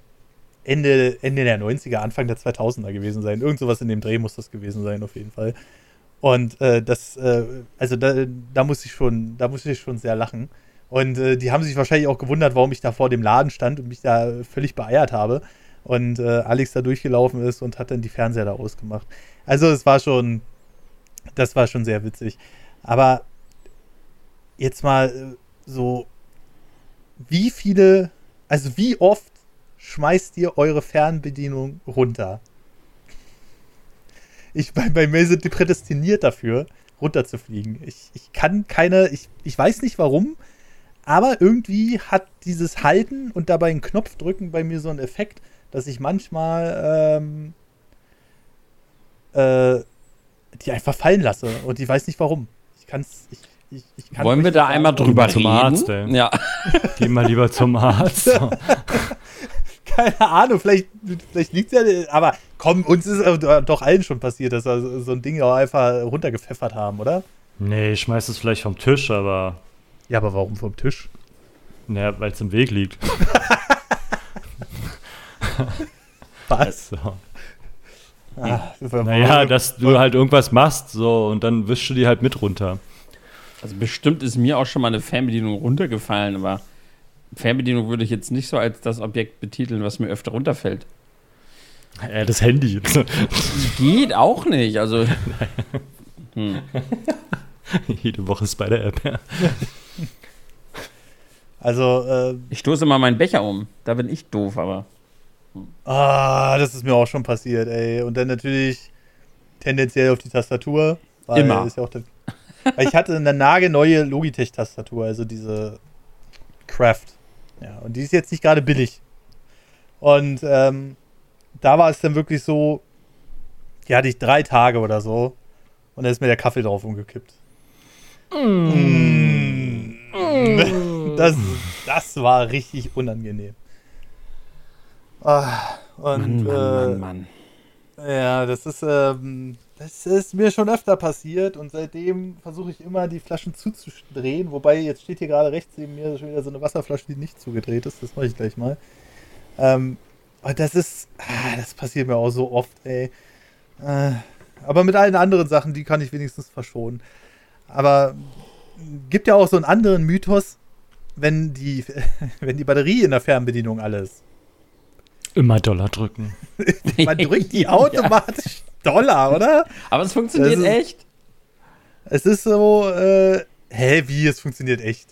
Ende, Ende der 90er, Anfang der 2000er gewesen sein. Irgend sowas in dem Dreh muss das gewesen sein, auf jeden Fall. Und äh, das, äh, also da, da muss ich schon, da muss ich schon sehr lachen. Und äh, die haben sich wahrscheinlich auch gewundert, warum ich da vor dem Laden stand und mich da völlig beeiert habe. Und äh, Alex da durchgelaufen ist und hat dann die Fernseher da ausgemacht. Also es war schon, das war schon sehr witzig. Aber jetzt mal äh, so, wie viele, also wie oft schmeißt ihr eure Fernbedienung runter? Ich, bei, bei mir sind die prädestiniert dafür, runterzufliegen. Ich, ich kann keine, ich, ich weiß nicht warum, aber irgendwie hat dieses Halten und dabei einen Knopf drücken bei mir so einen Effekt, dass ich manchmal ähm, äh, die einfach fallen lasse und ich weiß nicht warum. Ich kann's, ich, ich, ich kann
Wollen wir da einmal drüber
zum
reden?
Arzt, ey.
Ja.
Geh mal lieber zum Arzt. (laughs) (laughs)
Keine Ahnung, vielleicht, vielleicht liegt ja, aber komm, uns ist äh, doch allen schon passiert, dass wir so ein Ding auch einfach runtergepfeffert haben, oder?
nee, ich schmeiß es vielleicht vom Tisch, aber
Ja, aber warum vom Tisch?
naja, weil es im Weg liegt. (laughs)
Was?
So.
Ah, das
Naja, dass du halt irgendwas machst, so, und dann wischst du die halt mit runter.
Also bestimmt ist mir auch schon mal eine Fernbedienung runtergefallen, aber Fernbedienung würde ich jetzt nicht so als das Objekt betiteln, was mir öfter runterfällt.
Ja, das Handy. (laughs)
Geht auch nicht. Also (laughs) hm. (laughs)
Jede Woche Spider-App. Ja.
Also, äh,
ich stoße mal meinen Becher um. Da bin ich doof, aber
ah, das ist mir auch schon passiert, ey. Und dann natürlich tendenziell auf die Tastatur. Weil
Immer.
Ist ja auch der, weil ich hatte eine nagelneue Logitech-Tastatur, also diese Craft. Ja, und die ist jetzt nicht gerade billig. Und ähm, da war es dann wirklich so, die hatte ich drei Tage oder so. Und da ist mir der Kaffee drauf umgekippt. Mm. (laughs) Das, das war richtig unangenehm. Ah, und
Mann, Mann,
äh,
Mann, Mann.
ja, das ist, ähm, das ist mir schon öfter passiert und seitdem versuche ich immer die Flaschen zuzudrehen. Wobei jetzt steht hier gerade rechts neben mir schon wieder so eine Wasserflasche, die nicht zugedreht ist. Das mache ich gleich mal. Ähm, und das ist, ah, das passiert mir auch so oft, ey. Äh, aber mit allen anderen Sachen, die kann ich wenigstens verschonen. Aber gibt ja auch so einen anderen Mythos, wenn die, (laughs) wenn die Batterie in der Fernbedienung alles
Immer Dollar drücken. (laughs)
Man drückt die automatisch (laughs) Dollar, oder?
Aber es funktioniert
ist-
echt.
Es ist so, äh, hä, wie, es funktioniert echt.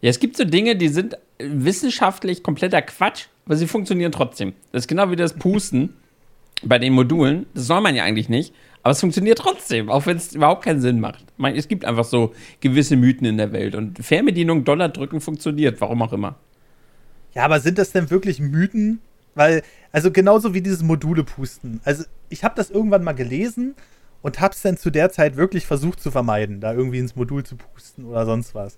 Ja, es gibt so Dinge, die sind wissenschaftlich kompletter Quatsch, aber sie funktionieren trotzdem. Das ist genau wie das Pusten bei den Modulen. Das soll man ja eigentlich nicht, aber es funktioniert trotzdem, auch wenn es überhaupt keinen Sinn macht. Ich meine, es gibt einfach so gewisse Mythen in der Welt und Fernbedienung, Dollar drücken funktioniert, warum auch immer.
Ja, aber sind das denn wirklich Mythen? Weil, also genauso wie dieses Module pusten. Also, ich habe das irgendwann mal gelesen und habe es dann zu der Zeit wirklich versucht zu vermeiden, da irgendwie ins Modul zu pusten oder sonst was.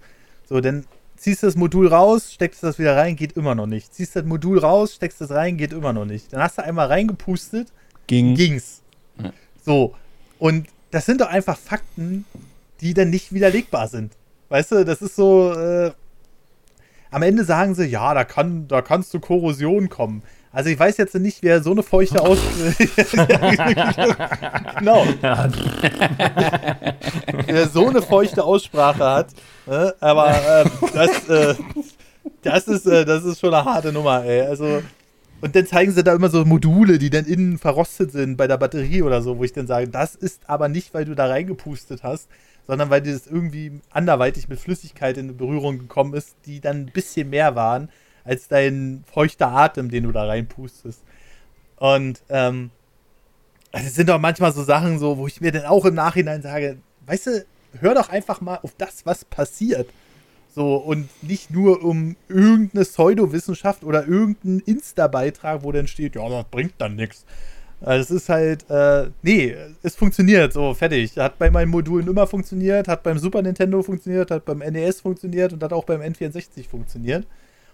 So, dann ziehst du das Modul raus, steckst das wieder rein, geht immer noch nicht. Ziehst das Modul raus, steckst das rein, geht immer noch nicht. Dann hast du einmal reingepustet,
Ging.
ging's.
Ja.
So. Und das sind doch einfach Fakten, die dann nicht widerlegbar sind. Weißt du, das ist so, äh, am Ende sagen sie, ja, da kann, da kann es zu Korrosion kommen. Also ich weiß jetzt nicht, wer so eine feuchte Aus... (laughs) (laughs) genau. wer so eine feuchte Aussprache hat. Ne? Aber ähm, das, äh, das, ist, äh, das ist schon eine harte Nummer, ey. Also und dann zeigen sie da immer so Module, die dann innen verrostet sind bei der Batterie oder so, wo ich dann sage, das ist aber nicht, weil du da reingepustet hast, sondern weil das irgendwie anderweitig mit Flüssigkeit in Berührung gekommen ist, die dann ein bisschen mehr waren als dein feuchter Atem, den du da reinpustest. Und ähm, also es sind doch manchmal so Sachen so, wo ich mir dann auch im Nachhinein sage, weißt du, hör doch einfach mal auf das, was passiert. So, und nicht nur um irgendeine Pseudowissenschaft oder irgendeinen Insta-Beitrag, wo dann steht, ja, das bringt dann nichts. Also es ist halt, äh, nee, es funktioniert, so, fertig. Hat bei meinen Modulen immer funktioniert, hat beim Super Nintendo funktioniert, hat beim NES funktioniert und hat auch beim N64 funktioniert.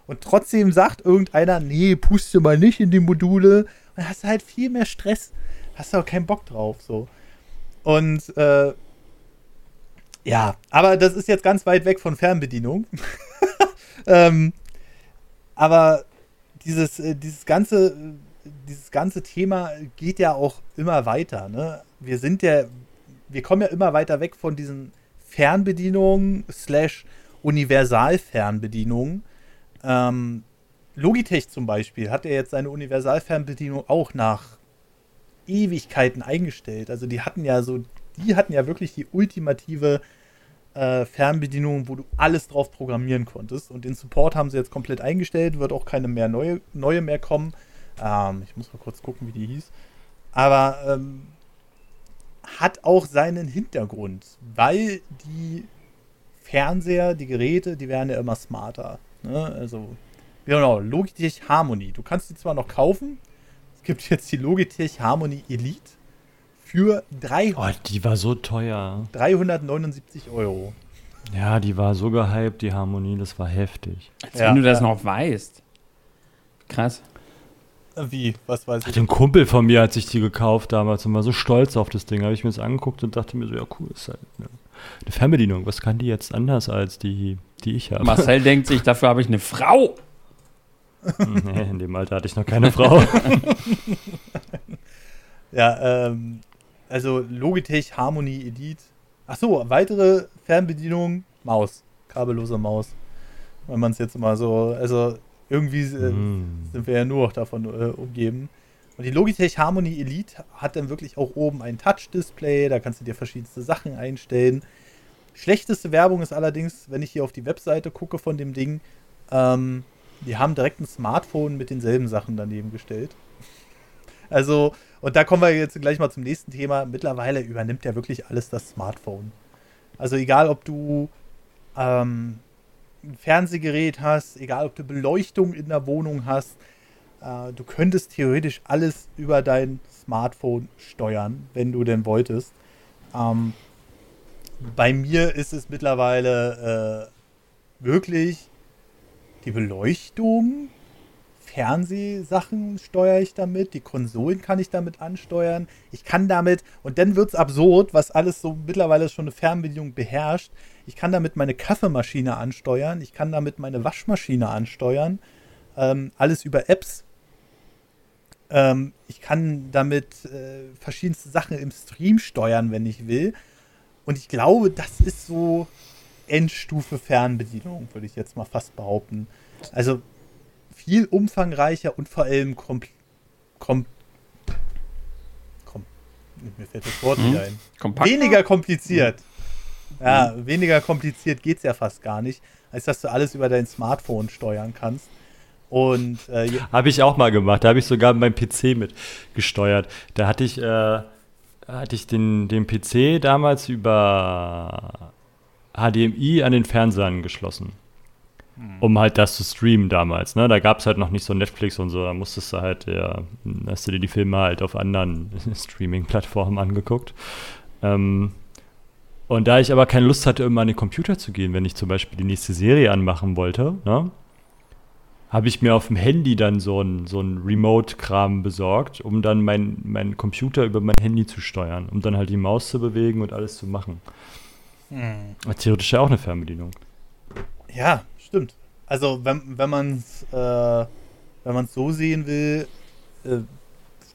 Und trotzdem sagt irgendeiner, nee, puste mal nicht in die Module. Und dann hast du halt viel mehr Stress. Hast du auch keinen Bock drauf, so. Und, äh, ja, aber das ist jetzt ganz weit weg von Fernbedienung. (laughs) ähm, aber dieses, äh, dieses ganze, dieses ganze Thema geht ja auch immer weiter. Ne? Wir sind ja, wir kommen ja immer weiter weg von diesen Fernbedienungen slash Universalfernbedienungen. Ähm, Logitech zum Beispiel hat ja jetzt seine Universalfernbedienung auch nach Ewigkeiten eingestellt. Also die hatten ja so, die hatten ja wirklich die ultimative äh, Fernbedienung, wo du alles drauf programmieren konntest. Und den Support haben sie jetzt komplett eingestellt, wird auch keine mehr neue, neue mehr kommen. Ähm, ich muss mal kurz gucken, wie die hieß. Aber ähm, hat auch seinen Hintergrund, weil die Fernseher, die Geräte, die werden ja immer smarter. Ne? Also, genau, Logitech Harmony. Du kannst die zwar noch kaufen, es gibt jetzt die Logitech Harmony Elite für 300,
Oh, die war so teuer.
379 Euro.
Ja, die war so gehypt, die Harmonie, das war heftig.
Als
Ja,
wenn du das
ja.
noch weißt. Krass.
Wie? Was weiß
Hat
ich?
ein Kumpel von mir hat sich die gekauft damals und war so stolz auf das Ding. Habe ich mir das angeguckt und dachte mir so, ja cool, ist halt eine, eine Fernbedienung. Was kann die jetzt anders als die, die ich habe?
Marcel denkt sich, dafür habe ich eine Frau. (laughs)
nee, in dem Alter hatte ich noch keine Frau. (laughs)
Ja, ähm, also Logitech Harmony Elite. Ach so, weitere Fernbedienung, Maus. Kabellose Maus. Wenn man es jetzt mal so, also irgendwie
Mm.
sind wir ja nur noch davon äh, umgeben. Und die Logitech Harmony Elite hat dann wirklich auch oben ein Touch-Display, da kannst du dir verschiedenste Sachen einstellen. Schlechteste Werbung ist allerdings, wenn ich hier auf die Webseite gucke von dem Ding, ähm, die haben direkt ein Smartphone mit denselben Sachen daneben gestellt. Also, und da kommen wir jetzt gleich mal zum nächsten Thema. Mittlerweile übernimmt ja wirklich alles das Smartphone. Also egal, ob du ähm, ein Fernsehgerät hast, egal, ob du Beleuchtung in der Wohnung hast, äh, du könntest theoretisch alles über dein Smartphone steuern, wenn du denn wolltest. Ähm, bei mir ist es mittlerweile äh, wirklich die Beleuchtung, Fernsehsachen steuere ich damit, die Konsolen kann ich damit ansteuern. Ich kann damit, und dann wird es absurd, was alles so mittlerweile schon eine Fernbedienung beherrscht. Ich kann damit meine Kaffeemaschine ansteuern, ich kann damit meine Waschmaschine ansteuern. Ähm, alles über Apps. Ähm, ich kann damit äh, verschiedenste Sachen im Stream steuern, wenn ich will. Und ich glaube, das ist so Endstufe Fernbedienung, würde ich jetzt mal fast behaupten. Also viel umfangreicher und vor allem kom kom kom mir fällt das Wort
Hm?
nicht ein.
Kompakt.
Weniger kompliziert. Ja, weniger kompliziert geht es ja fast gar nicht, als dass du alles über dein Smartphone steuern kannst. Und äh,
Habe ich auch mal gemacht. Da habe ich sogar meinen PC mit gesteuert. Da hatte ich, äh, hatte ich den, den PC damals über HDMI an den Fernseher angeschlossen. Um halt das zu streamen damals. Ne? Da gab es halt noch nicht so Netflix und so. Da musstest du halt, ja, hast du dir die Filme halt auf anderen (laughs) Streaming-Plattformen angeguckt. Ähm, und da ich aber keine Lust hatte, immer an den Computer zu gehen, wenn ich zum Beispiel die nächste Serie anmachen wollte, ne? Habe ich mir auf dem Handy dann so ein, so ein Remote-Kram besorgt, um dann meinen mein Computer über mein Handy zu steuern, um dann halt die Maus zu bewegen und alles zu machen. Aber Theoretisch ja auch eine Fernbedienung.
ja, stimmt. Also wenn, wenn man es äh, wenn man es so sehen will, äh,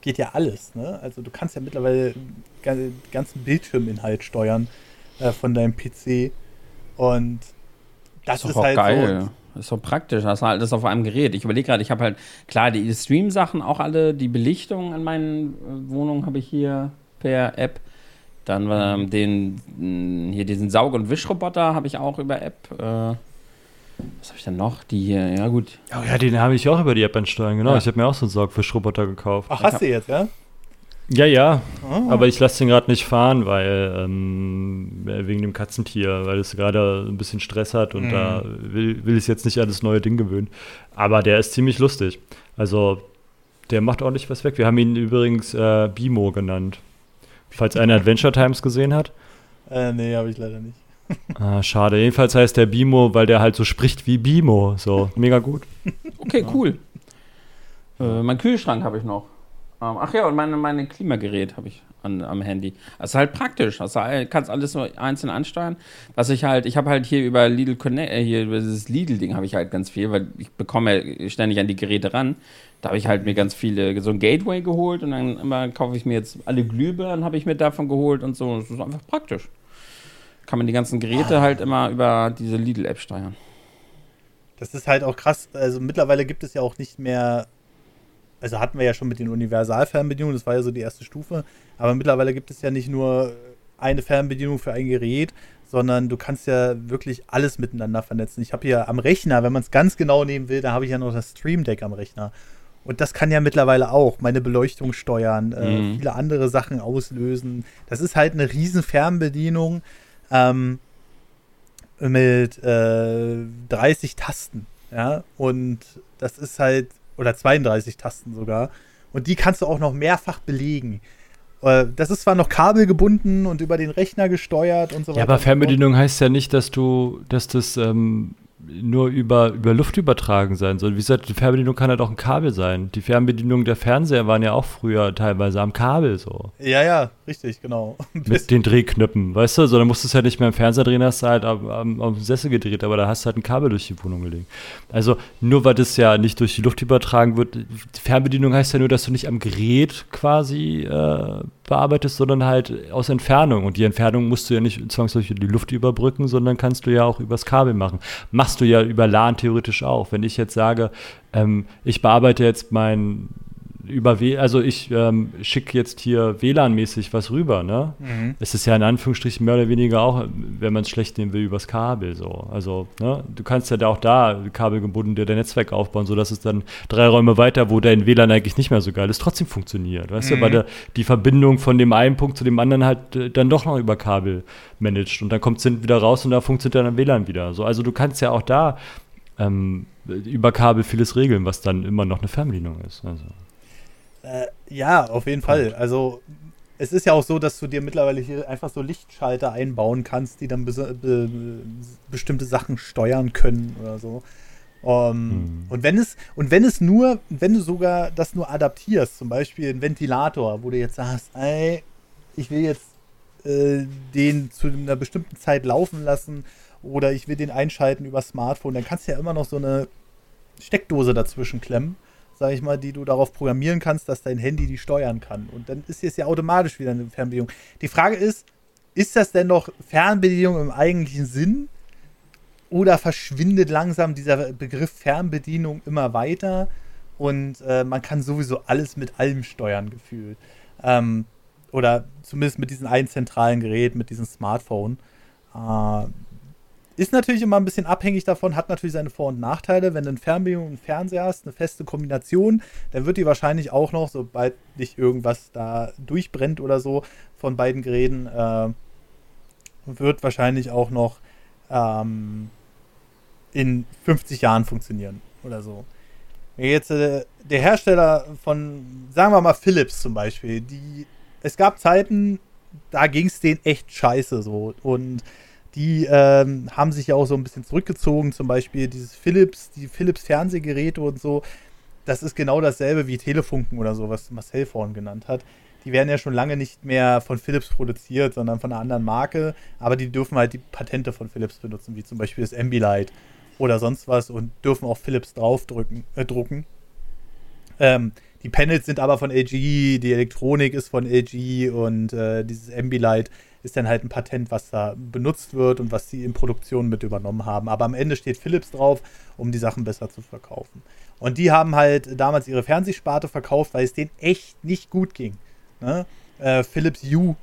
geht ja alles. Ne? Also du kannst ja mittlerweile den ganzen Bildschirminhalt steuern äh, von deinem PC und das
doch
ist,
auch
halt
geil. Ist doch praktisch. Hast du halt das auf einem Gerät. Ich überlege gerade, ich habe halt, klar, die Stream-Sachen auch alle, die Belichtung in meinen äh, Wohnungen habe ich hier per App. Dann ähm, den, mh, hier diesen Saug- und Wischroboter habe ich auch über App. Äh, was habe ich denn noch? Die hier, ja gut.
Oh ja, den habe ich auch über die App ansteuern, genau.
Ja.
Ich habe mir auch so einen Saugfischroboter gekauft.
Ach, hast du jetzt, ja?
Ja, ja.
Ah.
Aber ich lasse den gerade nicht fahren, weil ähm, äh, wegen dem Katzentier, weil es gerade ein bisschen Stress hat und
Mhm.
da will, will ich jetzt nicht an das neue Ding gewöhnen. Aber der ist ziemlich lustig. Also der macht ordentlich was weg. Wir haben ihn übrigens äh, Bimo genannt. Falls einer Adventure Times gesehen hat.
Äh, nee, habe ich leider nicht. (laughs)
Ah, schade. Jedenfalls heißt der Bimo, weil der halt so spricht wie Bimo. So, mega gut.
Okay, cool. Äh, mein Kühlschrank habe ich noch. Ähm, ach ja, und meine, meine Klimagerät habe ich an, am Handy. Das ist halt praktisch. Also, äh, kannst alles so einzeln ansteuern. Was ich halt, ich habe halt hier über Lidl Connect, äh, hier über dieses Lidl-Ding habe ich halt ganz viel, weil ich bekomme ständig an die Geräte ran. Da habe ich halt mir ganz viele, so ein Gateway geholt und dann immer kaufe ich mir jetzt alle Glühbirnen, habe ich mir davon geholt und so. Das ist einfach praktisch. Kann man die ganzen Geräte halt immer über diese Lidl-App steuern.
Das ist halt auch krass. Also mittlerweile gibt es ja auch nicht mehr. Also hatten wir ja schon mit den Universalfernbedienungen, das war ja so die erste Stufe. Aber mittlerweile gibt es ja nicht nur eine Fernbedienung für ein Gerät, sondern du kannst ja wirklich alles miteinander vernetzen. Ich habe hier am Rechner, wenn man es ganz genau nehmen will, da habe ich ja noch das Stream Deck am Rechner. Und das kann ja mittlerweile auch meine Beleuchtung steuern, äh,
Mhm.
viele andere Sachen auslösen. Das ist halt eine riesen Fernbedienung ähm, mit äh, 30 Tasten. Ja, und das ist halt, oder 32 Tasten sogar. Und die kannst du auch noch mehrfach belegen. Äh, Das ist zwar noch kabelgebunden und über den Rechner gesteuert und so weiter.
Ja, aber. Fernbedienung heißt ja nicht, dass du, dass das ähm, nur über, über Luft übertragen sein soll. Wie gesagt, die Fernbedienung kann halt auch ein Kabel sein. Die Fernbedienung der Fernseher waren ja auch früher teilweise am Kabel so.
Ja, ja, richtig, genau. (laughs)
Mit den Drehknöpfen, weißt du? So, dann musst du es halt nicht mehr im Fernseher drehen, hast du halt am, am, am Sessel gedreht, aber da hast du halt ein Kabel durch die Wohnung gelegt. Also, nur weil das ja nicht durch die Luft übertragen wird, die Fernbedienung heißt ja nur, dass du nicht am Gerät quasi äh, bearbeitest, sondern halt aus Entfernung. Und die Entfernung musst du ja nicht zwangsläufig die Luft überbrücken, sondern kannst du ja auch übers Kabel machen. Machst du ja über LAN theoretisch auch. Wenn ich jetzt sage, ähm, ich bearbeite jetzt mein über W, also ich ähm, schicke jetzt hier WLAN-mäßig was rüber, ne?
Mhm.
Es ist ja in Anführungsstrichen mehr oder weniger auch, wenn man es schlecht nehmen will, übers Kabel so. Also, ne, du kannst ja da auch da kabelgebunden dir dein Netzwerk aufbauen, sodass es dann drei Räume weiter, wo dein WLAN eigentlich nicht mehr so geil ist, trotzdem funktioniert. Weißt du, weil der, die Verbindung von dem einen Punkt zu dem anderen halt äh, dann doch noch über Kabel managt und dann kommt es wieder raus und da funktioniert dann WLAN wieder. So, also du kannst ja auch da ähm, über Kabel vieles regeln, was dann immer noch eine Fernbedienung ist. Also.
Äh, ja, auf jeden Fall. Also es ist ja auch so, dass du dir mittlerweile hier einfach so Lichtschalter einbauen kannst, die dann bes- be bestimmte Sachen steuern können oder so. Ähm,
Hm.
Und wenn es und wenn es nur, wenn du sogar das nur adaptierst, zum Beispiel ein Ventilator, wo du jetzt sagst, ey, ich will jetzt äh, den zu einer bestimmten Zeit laufen lassen oder ich will den einschalten über Smartphone, dann kannst du ja immer noch so eine Steckdose dazwischen klemmen, sag ich mal, die du darauf programmieren kannst, dass dein Handy die steuern kann. Und dann ist es ja automatisch wieder eine Fernbedienung. Die Frage ist, ist das denn noch Fernbedienung im eigentlichen Sinn? Oder verschwindet langsam dieser Begriff Fernbedienung immer weiter und äh, man kann sowieso alles mit allem steuern gefühlt? Ähm, oder zumindest mit diesem einen zentralen Gerät, mit diesem Smartphone. Äh, ist natürlich immer ein bisschen abhängig davon, hat natürlich seine Vor- und Nachteile. Wenn du eine Fernbedienung und einen Fernseher hast, eine feste Kombination, dann wird die wahrscheinlich auch noch, sobald nicht irgendwas da durchbrennt oder so von beiden Geräten, äh, wird wahrscheinlich auch noch ähm, in 50 Jahren funktionieren oder so. Jetzt äh, der Hersteller von, sagen wir mal Philips zum Beispiel, die, es gab Zeiten, da ging es denen echt scheiße so und die ähm, haben sich ja auch so ein bisschen zurückgezogen, zum Beispiel dieses Philips, die Philips Fernsehgeräte und so. Das ist genau dasselbe wie Telefunken oder so, was Marcel vorhin genannt hat. Die werden ja schon lange nicht mehr von Philips produziert, sondern von einer anderen Marke. Aber die dürfen halt die Patente von Philips benutzen, wie zum Beispiel das Ambilight oder sonst was und dürfen auch Philips draufdrücken, äh. Ähm, die Panels sind aber von LG, die Elektronik ist von LG und äh, dieses Ambilight ist dann halt ein Patent, was da benutzt wird und was sie in Produktion mit übernommen haben. Aber am Ende steht Philips drauf, um die Sachen besser zu verkaufen. Und die haben halt damals ihre Fernsehsparte verkauft, weil es denen echt nicht gut ging. Ne? Äh, Philips Hue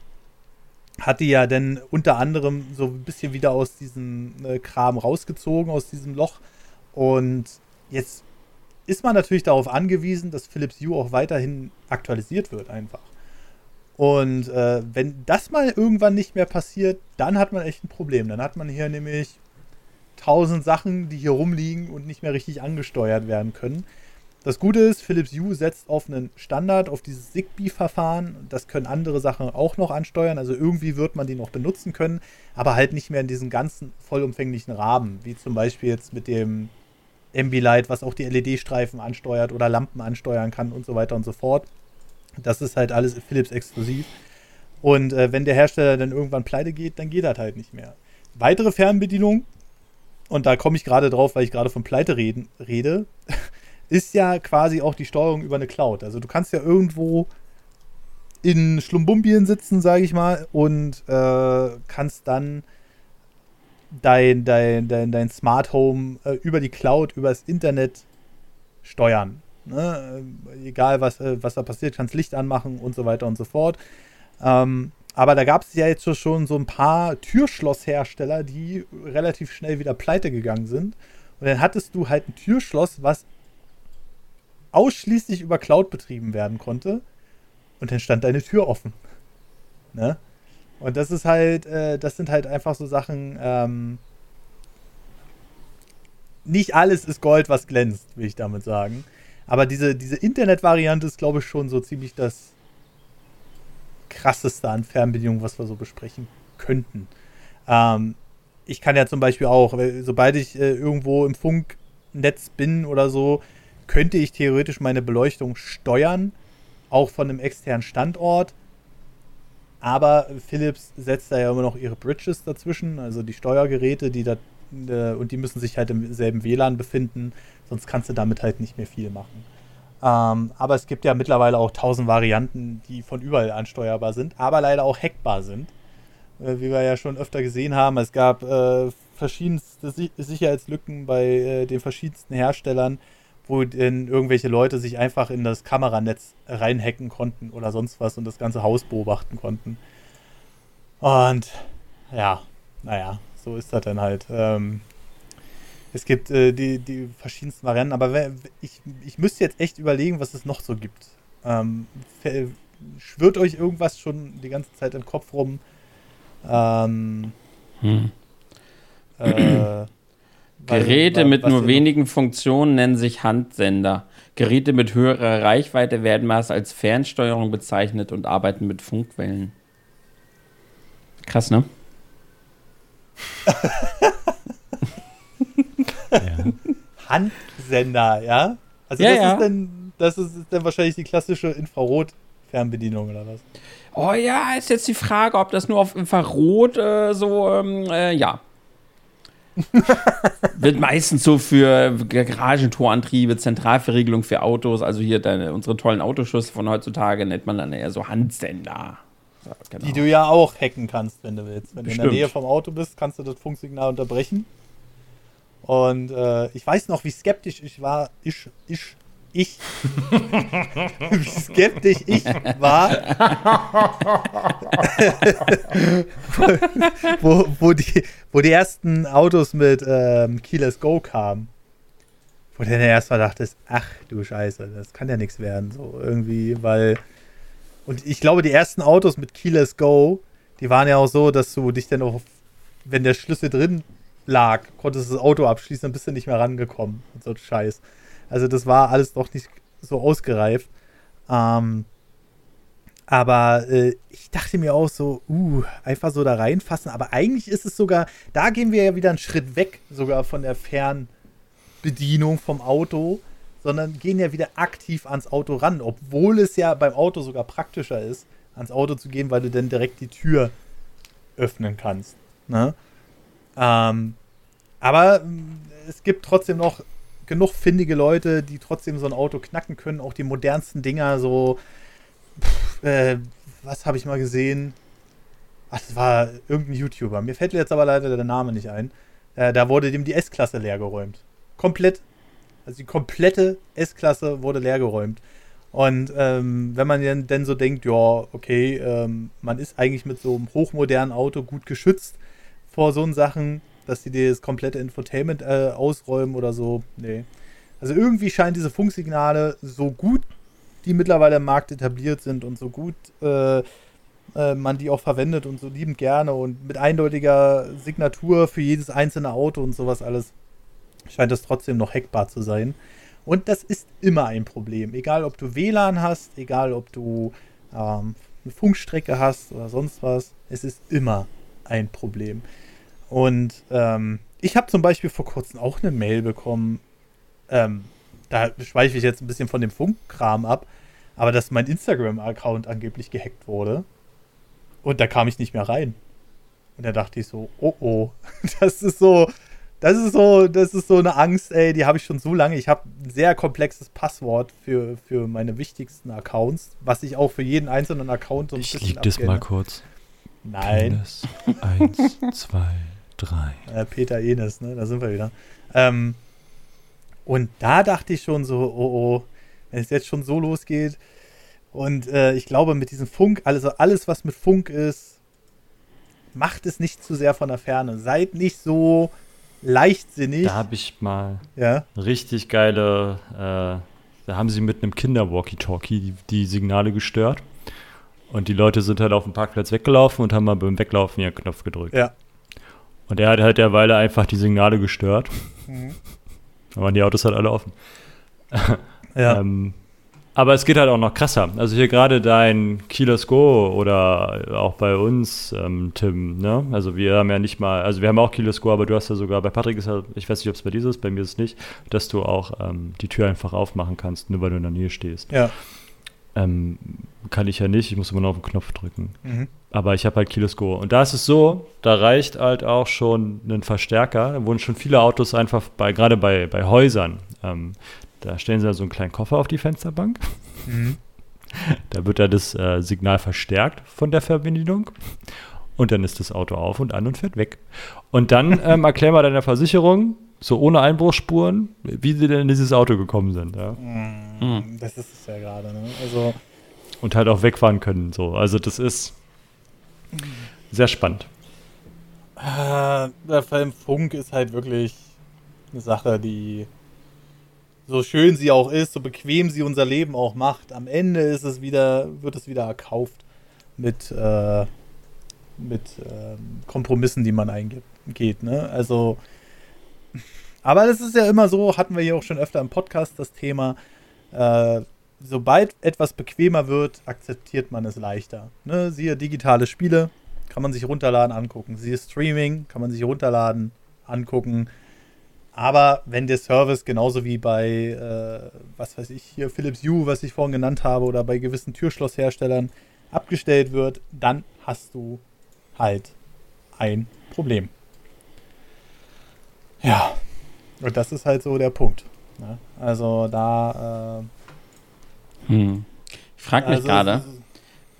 hat die ja dann unter anderem so ein bisschen wieder aus diesem äh, Kram rausgezogen, aus diesem Loch. Und jetzt ist man natürlich darauf angewiesen, dass Philips Hue auch weiterhin aktualisiert wird einfach. Und äh, wenn das mal irgendwann nicht mehr passiert, dann hat man echt ein Problem. Dann hat man hier nämlich tausend Sachen, die hier rumliegen und nicht mehr richtig angesteuert werden können. Das Gute ist, Philips Hue setzt auf einen Standard, auf dieses Zigbee-Verfahren. Das können andere Sachen auch noch ansteuern. Also irgendwie wird man die noch benutzen können, aber halt nicht mehr in diesen ganzen vollumfänglichen Rahmen, wie zum Beispiel jetzt mit dem Ambilight, was auch die LED-Streifen ansteuert oder Lampen ansteuern kann und so weiter und so fort. Das ist halt alles Philips exklusiv. Und äh, wenn der Hersteller dann irgendwann pleite geht, dann geht das halt nicht mehr. Weitere Fernbedienung, und da komme ich gerade drauf, weil ich gerade von Pleite reden, rede, (laughs) ist ja quasi auch die Steuerung über eine Cloud. Also du kannst ja irgendwo in Schlumbumbien sitzen, sage ich mal, und äh, kannst dann dein, dein, dein, dein Smart Home äh, über die Cloud, über das Internet steuern. Ne? Egal, was, äh, was da passiert, kannst Licht anmachen und so weiter und so fort. Ähm, aber da gab es ja jetzt schon so ein paar Türschlosshersteller, die relativ schnell wieder pleite gegangen sind. Und dann hattest du halt ein Türschloss, was ausschließlich über Cloud betrieben werden konnte. Und dann stand deine Tür offen. Ne? Und das ist halt, äh, das sind halt einfach so Sachen, ähm, nicht alles ist Gold, was glänzt, will ich damit sagen. Aber diese, diese Internet-Variante ist, glaube ich, schon so ziemlich das krasseste an Fernbedienung, was wir so besprechen könnten. Ähm, ich kann ja zum Beispiel auch, sobald ich äh, irgendwo im Funknetz bin oder so, könnte ich theoretisch meine Beleuchtung steuern, auch von einem externen Standort. Aber Philips setzt da ja immer noch ihre Bridges dazwischen, also die Steuergeräte, die da äh, und die müssen sich halt im selben WLAN befinden, sonst kannst du damit halt nicht mehr viel machen. Ähm, aber es gibt ja mittlerweile auch tausend Varianten, die von überall ansteuerbar sind, aber leider auch hackbar sind. Äh, wie wir ja schon öfter gesehen haben, es gab äh, verschiedenste si Sicherheitslücken bei äh, den verschiedensten Herstellern, wo denn irgendwelche Leute sich einfach in das Kameranetz reinhacken konnten oder sonst was und das ganze Haus beobachten konnten. Und ja, naja, so ist das dann halt. Ähm, es gibt äh, die, die verschiedensten Varianten, aber ich, ich müsste jetzt echt überlegen, was es noch so gibt. Ähm, schwirrt euch irgendwas schon die ganze Zeit im Kopf rum? Ähm, hm.
äh, (clears throat) Geräte weil, mit nur wenigen Funktionen nennen sich Handsender. Geräte mit höherer Reichweite werden meist als Fernsteuerung bezeichnet und arbeiten mit Funkwellen. Krass, ne? (laughs)
ja. Handsender, ja? Also
ja,
das
ja.
ist dann, das ist dann wahrscheinlich die klassische Infrarot-Fernbedienung oder was?
Oh ja, ist jetzt die Frage, ob das nur auf Infrarot äh, so, ähm, äh, ja. (laughs) Wird meistens so für Garagentorantriebe, Zentralverriegelung für Autos, also hier deine, unsere tollen Autoschuss von heutzutage nennt man dann eher so Handsender.
Ja, genau. Die du ja auch hacken kannst, wenn du willst. Wenn Bestimmt. du in der Nähe vom Auto bist, kannst du das Funksignal unterbrechen. Und äh, ich weiß noch, wie skeptisch ich war. Ich, ich, ich. (laughs) wie skeptisch ich war. (laughs) wo, wo, die, wo die ersten Autos mit ähm, Keyless Go kamen. Wo du dann erstmal dachtest, ach du Scheiße, das kann ja nichts werden. So irgendwie, weil. Und ich glaube, die ersten Autos mit Keyless Go, die waren ja auch so, dass du dich dann auch, wenn der Schlüssel drin lag, konntest das Auto abschließen, dann bist du nicht mehr rangekommen und so Scheiß. Also das war alles noch nicht so ausgereift. Ähm, aber äh, ich dachte mir auch so, uh, einfach so da reinfassen. Aber eigentlich ist es sogar, da gehen wir ja wieder einen Schritt weg, sogar von der Fernbedienung vom Auto, sondern gehen ja wieder aktiv ans Auto ran, obwohl es ja beim Auto sogar praktischer ist, ans Auto zu gehen, weil du dann direkt die Tür öffnen kannst. Ne? Ähm, aber es gibt trotzdem noch genug findige Leute, die trotzdem so ein Auto knacken können. Auch die modernsten Dinger, so. Pff, äh, was habe ich mal gesehen? Ach, das war irgendein YouTuber. Mir fällt jetzt aber leider der Name nicht ein. Äh, da wurde dem die S-Klasse leergeräumt. Komplett. Also die komplette S-Klasse wurde leergeräumt. Und ähm, wenn man denn, denn so denkt, ja, okay, ähm, man ist eigentlich mit so einem hochmodernen Auto gut geschützt vor so Sachen, dass die dir das komplette Infotainment äh, ausräumen oder so. Nee. Also irgendwie scheinen diese Funksignale so gut, die mittlerweile im Markt etabliert sind und so gut äh, äh, man die auch verwendet und so liebend gerne und mit eindeutiger Signatur für jedes einzelne Auto und sowas alles, scheint das trotzdem noch hackbar zu sein. Und das ist immer ein Problem. Egal, ob du WLAN hast, egal, ob du ähm, eine Funkstrecke hast oder sonst was, es ist immer ein Problem. Und ähm, ich habe zum Beispiel vor kurzem auch eine Mail bekommen, ähm, da schweife ich jetzt ein bisschen von dem Funkkram ab, aber dass mein Instagram-Account angeblich gehackt wurde. Und da kam ich nicht mehr rein. Und da dachte ich so, oh oh, (laughs) das ist so, das ist so, das ist so eine Angst, ey, die habe ich schon so lange. Ich habe ein sehr komplexes Passwort für, für meine wichtigsten Accounts, was ich auch für jeden einzelnen Account so
ein ich bisschen lieg das mal kurz.
Nein.
Penis. Eins, zwei, drei. (laughs)
Äh, Peter Enes, ne? Da sind wir wieder. Ähm, und da dachte ich schon so, oh oh, wenn es jetzt schon so losgeht. Und äh, ich glaube, mit diesem Funk, also alles, was mit Funk ist, macht es nicht zu sehr von der Ferne. Seid nicht so leichtsinnig.
Da habe ich mal
ja?
richtig geile, äh, da haben sie mit einem Kinder-Walkie-Talkie die, die, Signale gestört. Und die Leute sind halt auf dem Parkplatz weggelaufen und haben mal beim Weglaufen ihren Knopf gedrückt.
Ja.
Und er hat halt derweil einfach die Signale gestört. Mhm. (laughs) Da waren die Autos halt alle offen. (laughs)
ja.
ähm, aber es geht halt auch noch krasser. Also hier gerade dein Keyless Go oder auch bei uns, ähm, Tim, ne? Also wir haben ja nicht mal, also wir haben auch Keyless Go, aber du hast ja sogar, bei Patrick ist ja, ich weiß nicht, ob es bei dir ist, bei mir ist es nicht, dass du auch ähm, die Tür einfach aufmachen kannst, nur weil du in der Nähe stehst.
Ja.
Ähm, kann ich ja nicht, ich muss immer noch auf den Knopf drücken. Mhm. Aber ich habe halt Go. Und da ist es so, da reicht halt auch schon ein Verstärker. Da wurden schon viele Autos einfach bei, gerade bei, bei Häusern, ähm, da stellen sie dann so einen kleinen Koffer auf die Fensterbank. Mhm. Da wird dann das äh, Signal verstärkt von der Verbindung. Und dann ist das Auto auf und an und fährt weg. Und dann (laughs) ähm, erklären wir deiner Versicherung, so ohne Einbruchsspuren, wie sie denn in dieses Auto gekommen sind. Ja.
Mhm. Das ist es ja gerade. Ne? Also
und halt auch wegfahren können. So. Also das ist sehr spannend.
Äh, der Film Funk ist halt wirklich eine Sache, die so schön sie auch ist, so bequem sie unser Leben auch macht, am Ende ist es wieder, wird es wieder erkauft mit, äh, mit äh, Kompromissen, die man eingeht. Ne? Also, aber das ist ja immer so, hatten wir hier auch schon öfter im Podcast das Thema. Äh, sobald etwas bequemer wird, akzeptiert man es leichter. Ne? Siehe digitale Spiele, kann man sich runterladen, angucken. Siehe Streaming, kann man sich runterladen, angucken. Aber wenn der Service genauso wie bei, äh, was weiß ich, hier Philips Hue, was ich vorhin genannt habe, oder bei gewissen Türschlossherstellern abgestellt wird, dann hast du halt ein Problem. Ja, und das ist halt so der Punkt. Ne? Also da.
Äh, hm. Ich frage mich also, gerade,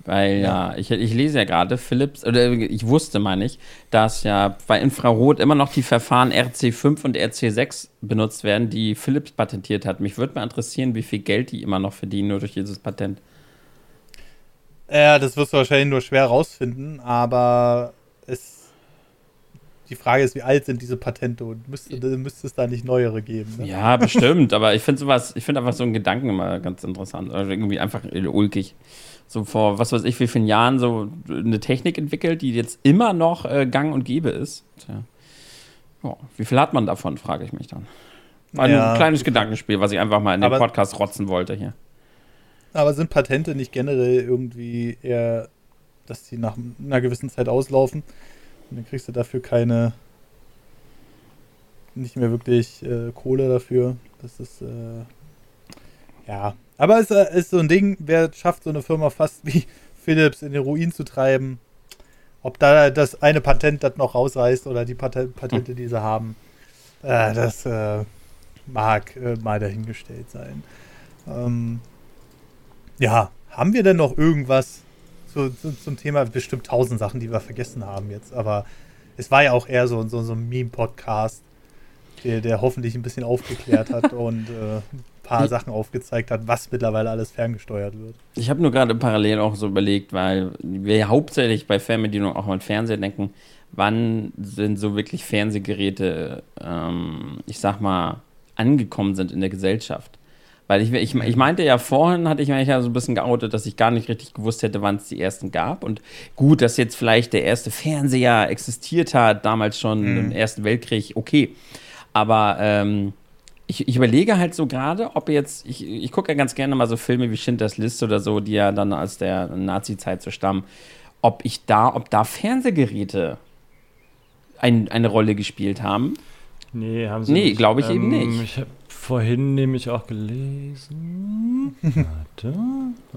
weil ja, ja ich, ich, lese ja gerade, Philips, oder ich wusste mal nicht, dass ja bei Infrarot immer noch die Verfahren RC5 und RC6 benutzt werden, die Philips patentiert hat. Mich würde mal interessieren, wie viel Geld die immer noch verdienen, nur durch dieses Patent.
Ja, das wirst du wahrscheinlich nur schwer rausfinden, aber es. Die Frage ist, wie alt sind diese Patente und müsste, müsste es da nicht neuere geben? Ne?
Ja, bestimmt, aber ich finde sowas, ich finde einfach so einen Gedanken immer ganz interessant. Also irgendwie einfach ulkig so vor was weiß ich wie vielen Jahren so eine Technik entwickelt, die jetzt immer noch äh, gang und gäbe ist. Tja. Oh, wie viel hat man davon, frage ich mich dann. War ja. ein kleines Gedankenspiel, was ich einfach mal in den aber, Podcast rotzen wollte hier.
Aber sind Patente nicht generell irgendwie eher, dass die nach einer gewissen Zeit auslaufen und dann kriegst du dafür keine, nicht mehr wirklich äh, Kohle dafür. Das ist, äh, ja, aber es ist, ist so ein Ding, wer schafft so eine Firma fast wie (laughs) Philips in den Ruin zu treiben? Ob da das eine Patent das noch rausreißt oder die Patent, Patente, die sie haben. Äh, das, äh, mag äh, mal dahingestellt sein. Ähm, ja, haben wir denn noch irgendwas zu, zu, zum Thema? Bestimmt tausend Sachen, die wir vergessen haben jetzt, aber es war ja auch eher so, so, so ein Meme-Podcast, der, der hoffentlich ein bisschen aufgeklärt hat (laughs) und äh, ein paar Sachen aufgezeigt hat, was mittlerweile alles ferngesteuert wird.
Ich habe nur gerade parallel auch so überlegt, weil wir hauptsächlich bei Fernbedienung auch an Fernseher denken, wann sind so wirklich Fernsehgeräte, ähm, ich sag mal, angekommen sind in der Gesellschaft. Weil ich, ich, ich meinte ja vorhin, hatte ich mich ja so ein bisschen geoutet, dass ich gar nicht richtig gewusst hätte, wann es die ersten gab. Und gut, dass jetzt vielleicht der erste Fernseher existiert hat, damals schon mhm. im Ersten Weltkrieg, okay. Aber ähm, ich, ich, überlege halt so gerade, ob jetzt, ich, ich gucke ja ganz gerne mal so Filme wie Schindlers List oder so, die ja dann aus der Nazi-Zeit so stammen, ob ich da, ob da Fernsehgeräte ein, eine Rolle gespielt haben.
Nee, haben sie
Nee, glaube ich ähm, eben nicht.
Ich habe vorhin nämlich auch gelesen. Warte.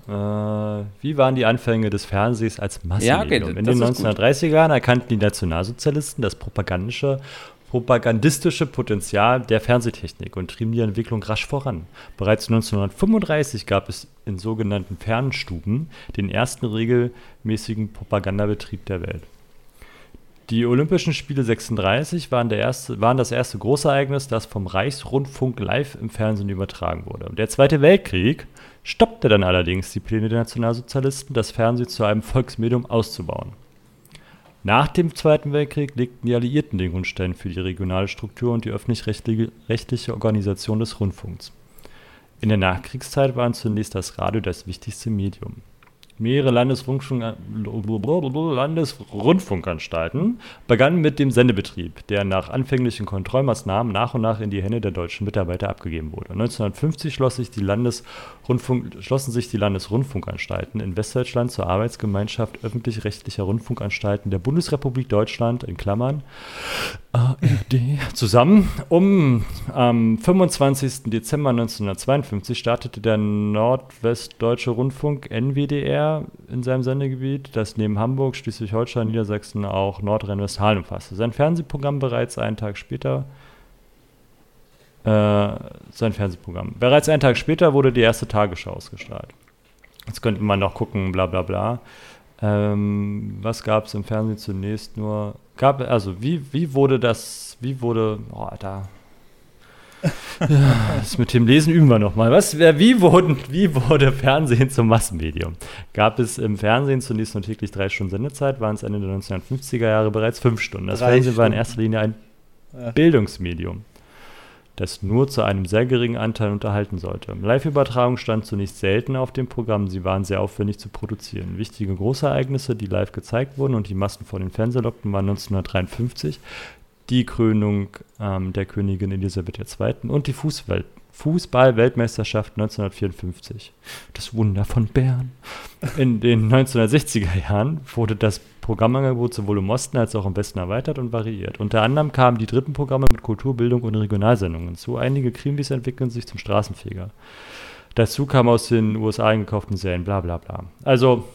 Äh, wie waren die Anfänge des Fernsehs als Massenmedium? Ja, okay, In den 1930er Jahren erkannten die Nationalsozialisten das propagandische propagandistische Potenzial der Fernsehtechnik und trieben die Entwicklung rasch voran. Bereits 1935 gab es in sogenannten Fernstuben den ersten regelmäßigen Propagandabetrieb der Welt. Die Olympischen Spiele 36 waren, der erste, waren das erste Großereignis, das vom Reichsrundfunk live im Fernsehen übertragen wurde. Der Zweite Weltkrieg stoppte dann allerdings die Pläne der Nationalsozialisten, das Fernsehen zu einem Volksmedium auszubauen. Nach dem Zweiten Weltkrieg legten die Alliierten den Grundstein für die regionale Struktur und die öffentlich-rechtliche Organisation des Rundfunks. In der Nachkriegszeit war zunächst das Radio das wichtigste Medium. Mehrere Landesrundfunk Landesrundfunkanstalten begannen mit dem Sendebetrieb, der nach anfänglichen Kontrollmaßnahmen nach und nach in die Hände der deutschen Mitarbeiter abgegeben wurde. 1950 schloss sich schlossen sich die Landesrundfunkanstalten in Westdeutschland zur Arbeitsgemeinschaft öffentlich-rechtlicher Rundfunkanstalten der Bundesrepublik Deutschland in Klammern ARD zusammen. Um am 25. Dezember 1952 startete der Nordwestdeutsche Rundfunk NWDR in seinem Sendegebiet, das neben Hamburg, Schleswig-Holstein, Niedersachsen auch Nordrhein-Westfalen umfasste. Sein Fernsehprogramm bereits einen Tag später äh, sein Fernsehprogramm. Bereits einen Tag später wurde die erste Tagesschau ausgestrahlt. Jetzt könnte man noch gucken, bla bla bla. Ähm, was gab es im Fernsehen zunächst nur? Gab, also wie, wie wurde das, wie wurde, oh, Alter. ja, das mit dem Lesen üben wir nochmal. Was, wie, wurden, wie wurde Fernsehen zum Massenmedium? Gab es im Fernsehen zunächst nur täglich drei Stunden Sendezeit, waren es Ende der 1950er Jahre bereits fünf Stunden. Das drei Fernsehen Stunden. war in erster Linie ein ja. Bildungsmedium das nur zu einem sehr geringen Anteil unterhalten sollte. Live-Übertragung stand zunächst selten auf dem Programm, sie waren sehr aufwendig zu produzieren. Wichtige Großereignisse, die live gezeigt wurden und die Massen vor den Fernseher lockten, waren 1953 die Krönung ähm, der Königin Elisabeth II. und die Fußwelt Fußball-Weltmeisterschaft 1954. Das Wunder von Bern. In den 1960er Jahren wurde das Programmangebot sowohl im Osten als auch im Westen erweitert und variiert. Unter anderem kamen die dritten Programme mit Kultur, Bildung und Regionalsendungen hinzu. Einige Krimis entwickelten sich zum Straßenfeger. Dazu kam aus den USA eingekauften Serien, bla bla bla. Also,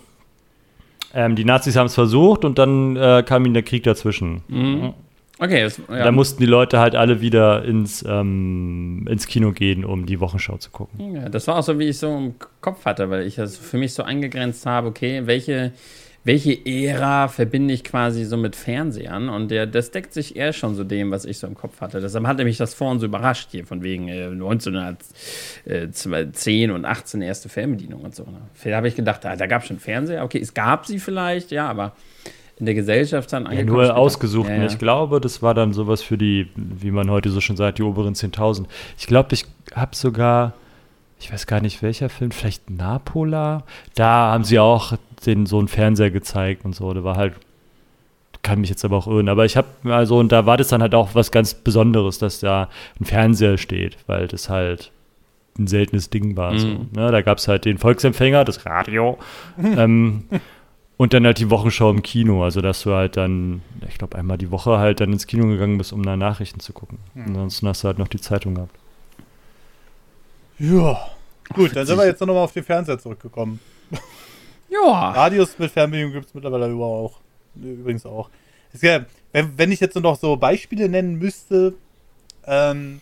ähm, die Nazis haben es versucht und dann äh, kam ihnen der Krieg dazwischen.
Mhm. Okay,
das, ja. Da mussten die Leute halt alle wieder ins, ähm, ins Kino gehen, um die Wochenschau zu gucken.
Ja, das war auch so, wie ich so im Kopf hatte, weil ich das für mich so eingegrenzt habe, okay, welche, welche Ära verbinde ich quasi so mit Fernsehern? Und der, das deckt sich eher schon so dem, was ich so im Kopf hatte. Deshalb hatte mich das vorhin so überrascht hier, von wegen äh, 1910 und 18 erste Fernbedienung und so. Ne? Da habe ich gedacht, da, da gab es schon Fernseher. Okay, es gab sie vielleicht, ja, aber in der Gesellschaft dann
ja, Nur ausgesucht. Ja, ja. Ich glaube, das war dann sowas für die, wie man heute so schon sagt, die oberen 10.000. Ich glaube, ich habe sogar, ich weiß gar nicht welcher Film, vielleicht Napola. Da haben sie auch den, so einen Fernseher gezeigt und so. Der war halt, kann mich jetzt aber auch irren. Aber ich habe, also, und da war das dann halt auch was ganz Besonderes, dass da ein Fernseher steht, weil das halt ein seltenes Ding war. Mhm. So, ne? Da gab es halt den Volksempfänger, das Radio. (laughs) ähm, und dann halt die Wochenschau im Kino, also dass du halt dann, ich glaube, einmal die Woche halt dann ins Kino gegangen bist, um da Nachrichten zu gucken. Mhm. Ansonsten hast du halt noch die Zeitung gehabt.
Ja. Gut, dann sind wir jetzt nochmal auf den Fernseher zurückgekommen. Ja. Radios mit Fernbedienung gibt es mittlerweile auch. Übrigens auch. Ja, wenn, wenn, ich jetzt noch so Beispiele nennen müsste, ähm,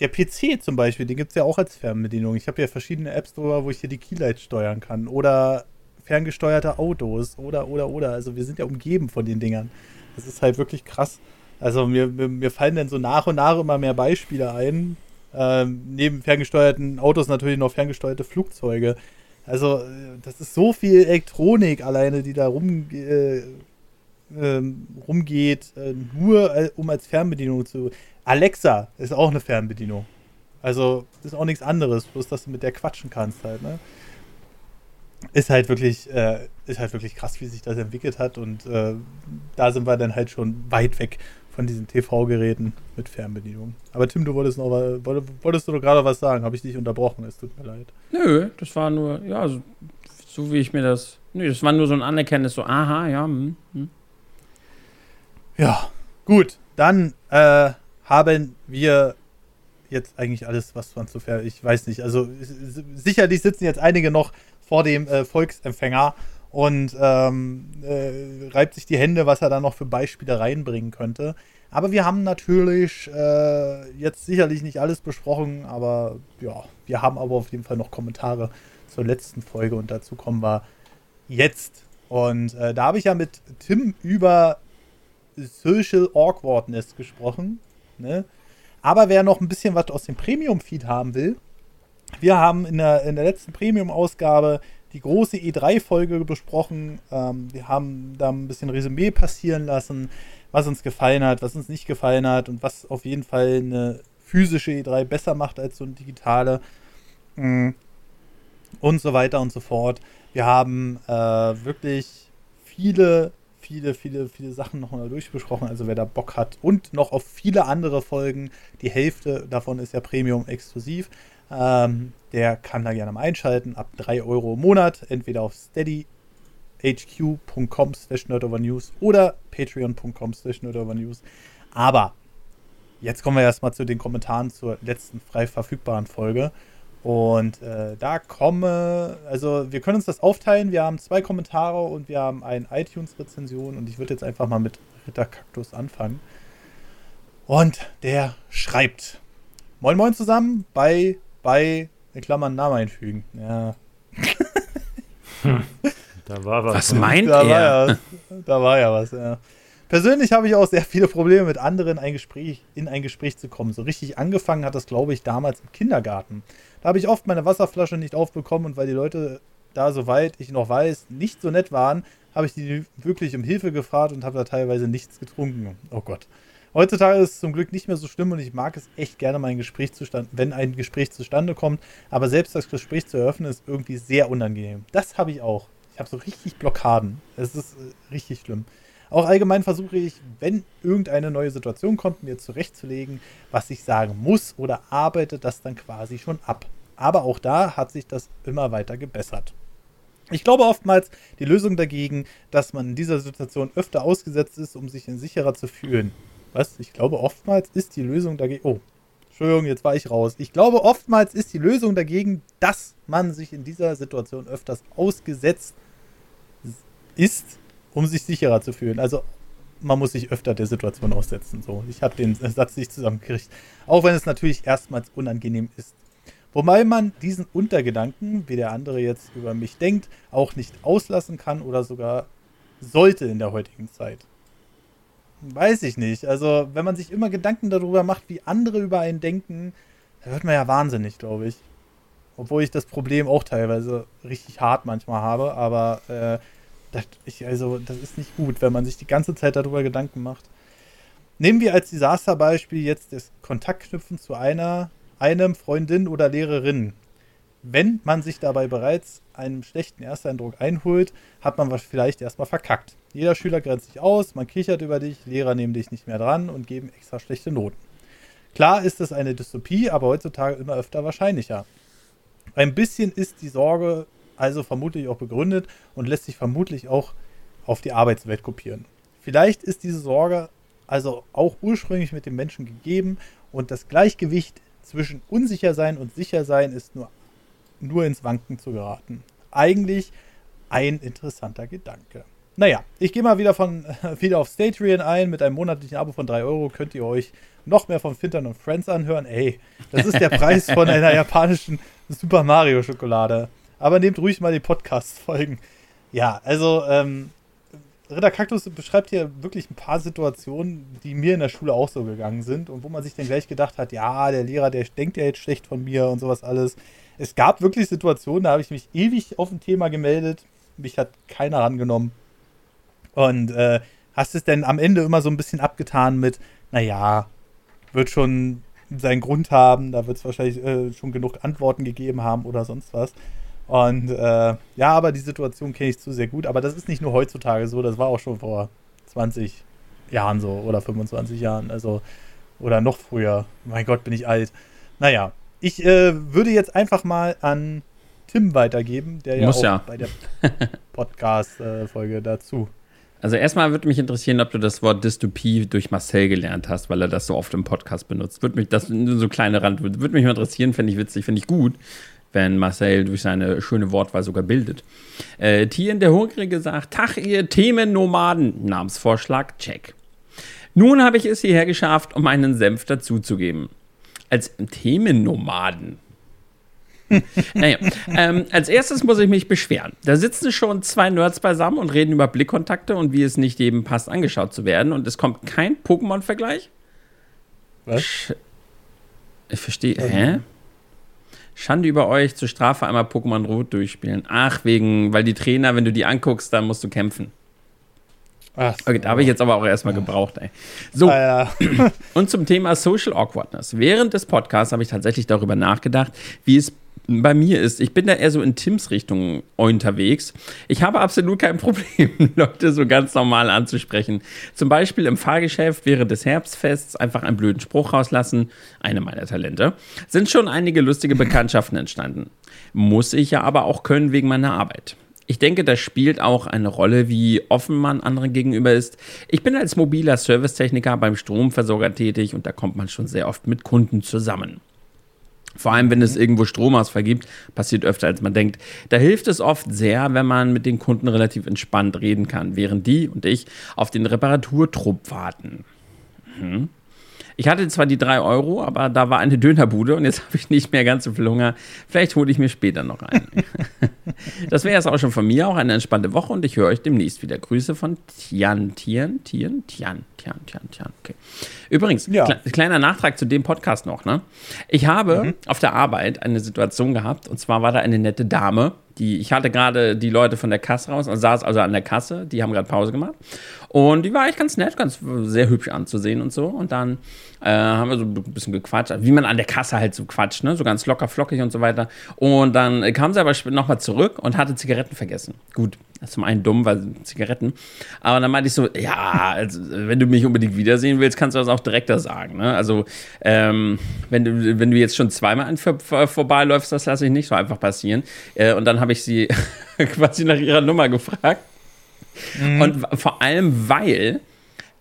der PC zum Beispiel, den gibt es ja auch als Fernbedienung. Ich habe ja verschiedene Apps drüber, wo ich hier die Keylights steuern kann. Oder ferngesteuerte Autos. Oder, oder, oder. Also wir sind ja umgeben von den Dingern. Das ist halt wirklich krass. Also mir, mir, mir fallen dann so nach und nach immer mehr Beispiele ein. Ähm, neben ferngesteuerten Autos natürlich noch ferngesteuerte Flugzeuge. Also das ist so viel Elektronik alleine, die da rum, äh, äh, rumgeht, äh, nur äh, um als Fernbedienung zu. Alexa ist auch eine Fernbedienung. Also ist auch nichts anderes, bloß dass du mit der quatschen kannst halt, ne? Ist halt wirklich, äh, ist halt wirklich krass, wie sich das entwickelt hat und äh, da sind wir dann halt schon weit weg von diesen TV-Geräten mit Fernbedienung. Aber Tim, du wolltest noch wolltest du doch gerade was sagen? Habe ich dich unterbrochen? Es tut mir leid.
Nö, das war nur, ja, so, so wie ich mir das. Nö, das war nur so ein Anerkennendes, so, aha, ja. Hm, hm.
Ja, gut. Dann äh, haben wir jetzt eigentlich alles, was man so fair. Ich weiß nicht. Also sicherlich sitzen jetzt einige noch vor dem äh, Volksempfänger und ähm, äh, reibt sich die Hände, was er da noch für Beispiele reinbringen könnte. Aber wir haben natürlich äh, jetzt sicherlich nicht alles besprochen, aber ja, wir haben aber auf jeden Fall noch Kommentare zur letzten Folge und dazu kommen wir jetzt. Und äh, da habe ich ja mit Tim über Social Awkwardness gesprochen. Ne? Aber wer noch ein bisschen was aus dem Premium-Feed haben will, wir haben in der, in der letzten Premium-Ausgabe die große E3-Folge besprochen. Ähm, wir haben da ein bisschen Resümee passieren lassen, was uns gefallen hat, was uns nicht gefallen hat und was auf jeden Fall eine physische E3 besser macht als so eine digitale. Mm. Und so weiter und so fort. Wir haben äh, wirklich viele, viele, viele, viele Sachen nochmal durchbesprochen. Also wer da Bock hat und noch auf viele andere Folgen. Die Hälfte davon ist ja Premium exklusiv. Ähm, der kann da gerne mal einschalten. Ab 3 Euro im Monat, entweder auf steadyhq.com slash nerdovernews oder patreon.com slash nerdovernews. Aber jetzt kommen wir erstmal zu den Kommentaren zur letzten frei verfügbaren Folge. Und äh, da komme, also wir können uns das aufteilen. Wir haben zwei Kommentare und wir haben eine iTunes-Rezension. Und ich würde jetzt einfach mal mit Ritter Kaktus anfangen. Und der schreibt: Moin Moin zusammen bei bei, in Klammern, Namen einfügen. Ja.
da war was. Was meint
da
er?
War ja, da war ja was, ja. Persönlich habe ich auch sehr viele Probleme mit anderen ein Gespräch, in ein Gespräch zu kommen. So richtig angefangen hat das, glaube ich, damals im Kindergarten. Da habe ich oft meine Wasserflasche nicht aufbekommen und weil die Leute da, soweit ich noch weiß, nicht so nett waren, habe ich die wirklich um Hilfe gefragt und habe da teilweise nichts getrunken. Oh Gott. Heutzutage ist es zum Glück nicht mehr so schlimm und ich mag es echt gerne mal ein Gespräch zustande, wenn ein Gespräch zustande kommt. Aber selbst das Gespräch zu eröffnen ist irgendwie sehr unangenehm. Das habe ich auch. Ich habe so richtig Blockaden. Es ist äh, richtig schlimm. Auch allgemein versuche ich, wenn irgendeine neue Situation kommt, mir zurechtzulegen, was ich sagen muss oder arbeite das dann quasi schon ab. Aber auch da hat sich das immer weiter gebessert. Ich glaube oftmals die Lösung dagegen, dass man in dieser Situation öfter ausgesetzt ist, um sich sicherer zu fühlen. Was? Ich glaube, oftmals ist die Lösung dagegen. Oh, Entschuldigung, jetzt war ich raus. Ich glaube, oftmals ist die Lösung dagegen, dass man sich in dieser Situation öfters ausgesetzt ist, um sich sicherer zu fühlen. Also, man muss sich öfter der Situation aussetzen. So, ich habe den Satz nicht zusammengekriegt. Auch wenn es natürlich erstmals unangenehm ist. Wobei man diesen Untergedanken, wie der andere jetzt über mich denkt, auch nicht auslassen kann oder sogar sollte in der heutigen Zeit. Weiß ich nicht. Also, wenn man sich immer Gedanken darüber macht, wie andere über einen denken, da wird man ja wahnsinnig, glaube ich. Obwohl ich das Problem auch teilweise richtig hart manchmal habe, aber äh, das, ich, also, das ist nicht gut, wenn man sich die ganze Zeit darüber Gedanken macht. Nehmen wir als Desasterbeispiel jetzt das Kontaktknüpfen zu einer, einem Freundin oder Lehrerin. Wenn man sich dabei bereits einen schlechten Ersteindruck einholt, hat man vielleicht erstmal verkackt. Jeder Schüler grenzt dich aus, man kichert über dich, Lehrer nehmen dich nicht mehr dran und geben extra schlechte Noten. Klar ist es eine Dystopie, aber heutzutage immer öfter wahrscheinlicher. Ein bisschen ist die Sorge also vermutlich auch begründet und lässt sich vermutlich auch auf die Arbeitswelt kopieren. Vielleicht ist diese Sorge also auch ursprünglich mit dem Menschen gegeben und das Gleichgewicht zwischen Unsichersein und Sichersein ist nur, nur ins Wanken zu geraten. Eigentlich ein interessanter Gedanke. naja, ich gehe mal wieder, von, (laughs) wieder auf Statrian ein. Mit einem monatlichen Abo von 3 Euro könnt ihr euch noch mehr von Fintern und Friends anhören. Ey, das ist der Preis von einer (laughs) japanischen Super Mario Schokolade. Aber nehmt ruhig mal die Podcast-Folgen. Ja, also, ähm, Ritter Kaktus beschreibt hier wirklich ein paar Situationen, die mir in der Schule auch so gegangen sind und wo man sich dann gleich gedacht hat, ja, der Lehrer, der denkt ja jetzt schlecht von mir und sowas alles. Es gab wirklich Situationen, da habe ich mich ewig auf ein Thema gemeldet, mich hat keiner rangenommen. Und äh, hast es denn am Ende immer so ein bisschen abgetan mit, naja, wird schon seinen Grund haben, da wird es wahrscheinlich äh, schon genug Antworten gegeben haben oder sonst was. Und äh, ja, aber die Situation kenne ich zu sehr gut. Aber das ist nicht nur heutzutage so, das war auch schon vor 20 Jahren so oder 25 Jahren. Also, oder noch früher. Mein Gott, bin ich alt. Naja, ich äh, würde jetzt einfach mal an Tim weitergeben, der ja
Muss
auch
ja.
bei der (laughs) Podcast-Folge dazu.
Also erstmal würde mich interessieren, ob du das Wort Dystopie durch Marcel gelernt hast, weil er das so oft im Podcast benutzt. Würde mich, das nur so kleine Rand, würde mich mal interessieren, fände ich witzig, finde ich gut, wenn Marcel durch seine schöne Wortwahl sogar bildet. Äh, Tien der Hungrige sagt, Tag ihr Themennomaden, Namensvorschlag, check. Nun habe ich es hierher geschafft, um einen Senf dazuzugeben. Als Themennomaden. (laughs) naja, ähm, als erstes muss ich mich beschweren. Da sitzen schon zwei Nerds beisammen und reden über Blickkontakte und wie es nicht jedem passt, angeschaut zu werden. Und es kommt kein Pokémon-Vergleich.
Was?
Ich verstehe. Hä? Schande über euch, zur Strafe einmal Pokémon Rot durchspielen. Ach, wegen, weil die Trainer, wenn du die anguckst, dann musst du kämpfen.
Ach,
Okay, da habe ich jetzt aber auch erstmal gebraucht, ey. So,
Ah, ja. (clears throat)
und zum Thema Social Awkwardness. Während des Podcasts habe ich tatsächlich darüber nachgedacht, wie es bei mir ist. Ich bin da eher so in Tims Richtung unterwegs. Ich habe absolut kein (laughs) Problem, Leute so ganz normal anzusprechen. Zum Beispiel im Fahrgeschäft während des Herbstfests einfach einen blöden Spruch rauslassen. Eine meiner Talente. Sind schon einige lustige Bekanntschaften entstanden. Muss ich ja aber auch können wegen meiner Arbeit. Ich denke, das spielt auch eine Rolle, wie offen man anderen gegenüber ist. Ich bin als mobiler Servicetechniker beim Stromversorger tätig und da kommt man schon sehr oft mit Kunden zusammen. Vor allem, wenn es irgendwo Stromausfall gibt, passiert öfter, als man denkt. Da hilft es oft sehr, wenn man mit den Kunden relativ entspannt reden kann, während die und ich auf den Reparaturtrupp warten. Mhm. Ich hatte zwar die 3 Euro, aber da war eine Dönerbude und jetzt (laughs) habe ich nicht mehr ganz so viel Hunger. Vielleicht hole ich mir später noch einen. (laughs) das wäre es auch schon von mir, auch eine entspannte Woche und ich höre euch demnächst wieder. Grüße von Tian, Tian, Tian, Tian, Tian, Tian, Tian. Okay. Übrigens,
Ja.
kle kleiner Nachtrag zu dem Podcast noch. Ne? Ich habe auf der Arbeit eine Situation gehabt und zwar war da eine nette Dame, die, ich hatte gerade die Leute von der Kasse raus, also saß also an der Kasse, die haben gerade Pause gemacht. Und die war eigentlich ganz nett, ganz sehr hübsch anzusehen und so. Und dann äh, haben wir so ein bisschen gequatscht, wie man an der Kasse halt so quatscht, ne? So ganz locker, flockig und so weiter. Und dann kam sie aber nochmal zurück und hatte Zigaretten vergessen. Gut, das ist zum einen dumm, weil Zigaretten. Aber dann meinte ich so, ja, also, wenn du mich unbedingt wiedersehen willst, kannst du das auch direkter sagen. Ne? Also, ähm, wenn, du, wenn du jetzt schon zweimal an vor, vorbeiläufst, das lasse ich nicht so einfach passieren. Äh, und dann habe ich sie (laughs) quasi nach ihrer Nummer gefragt. Und w- vor allem, weil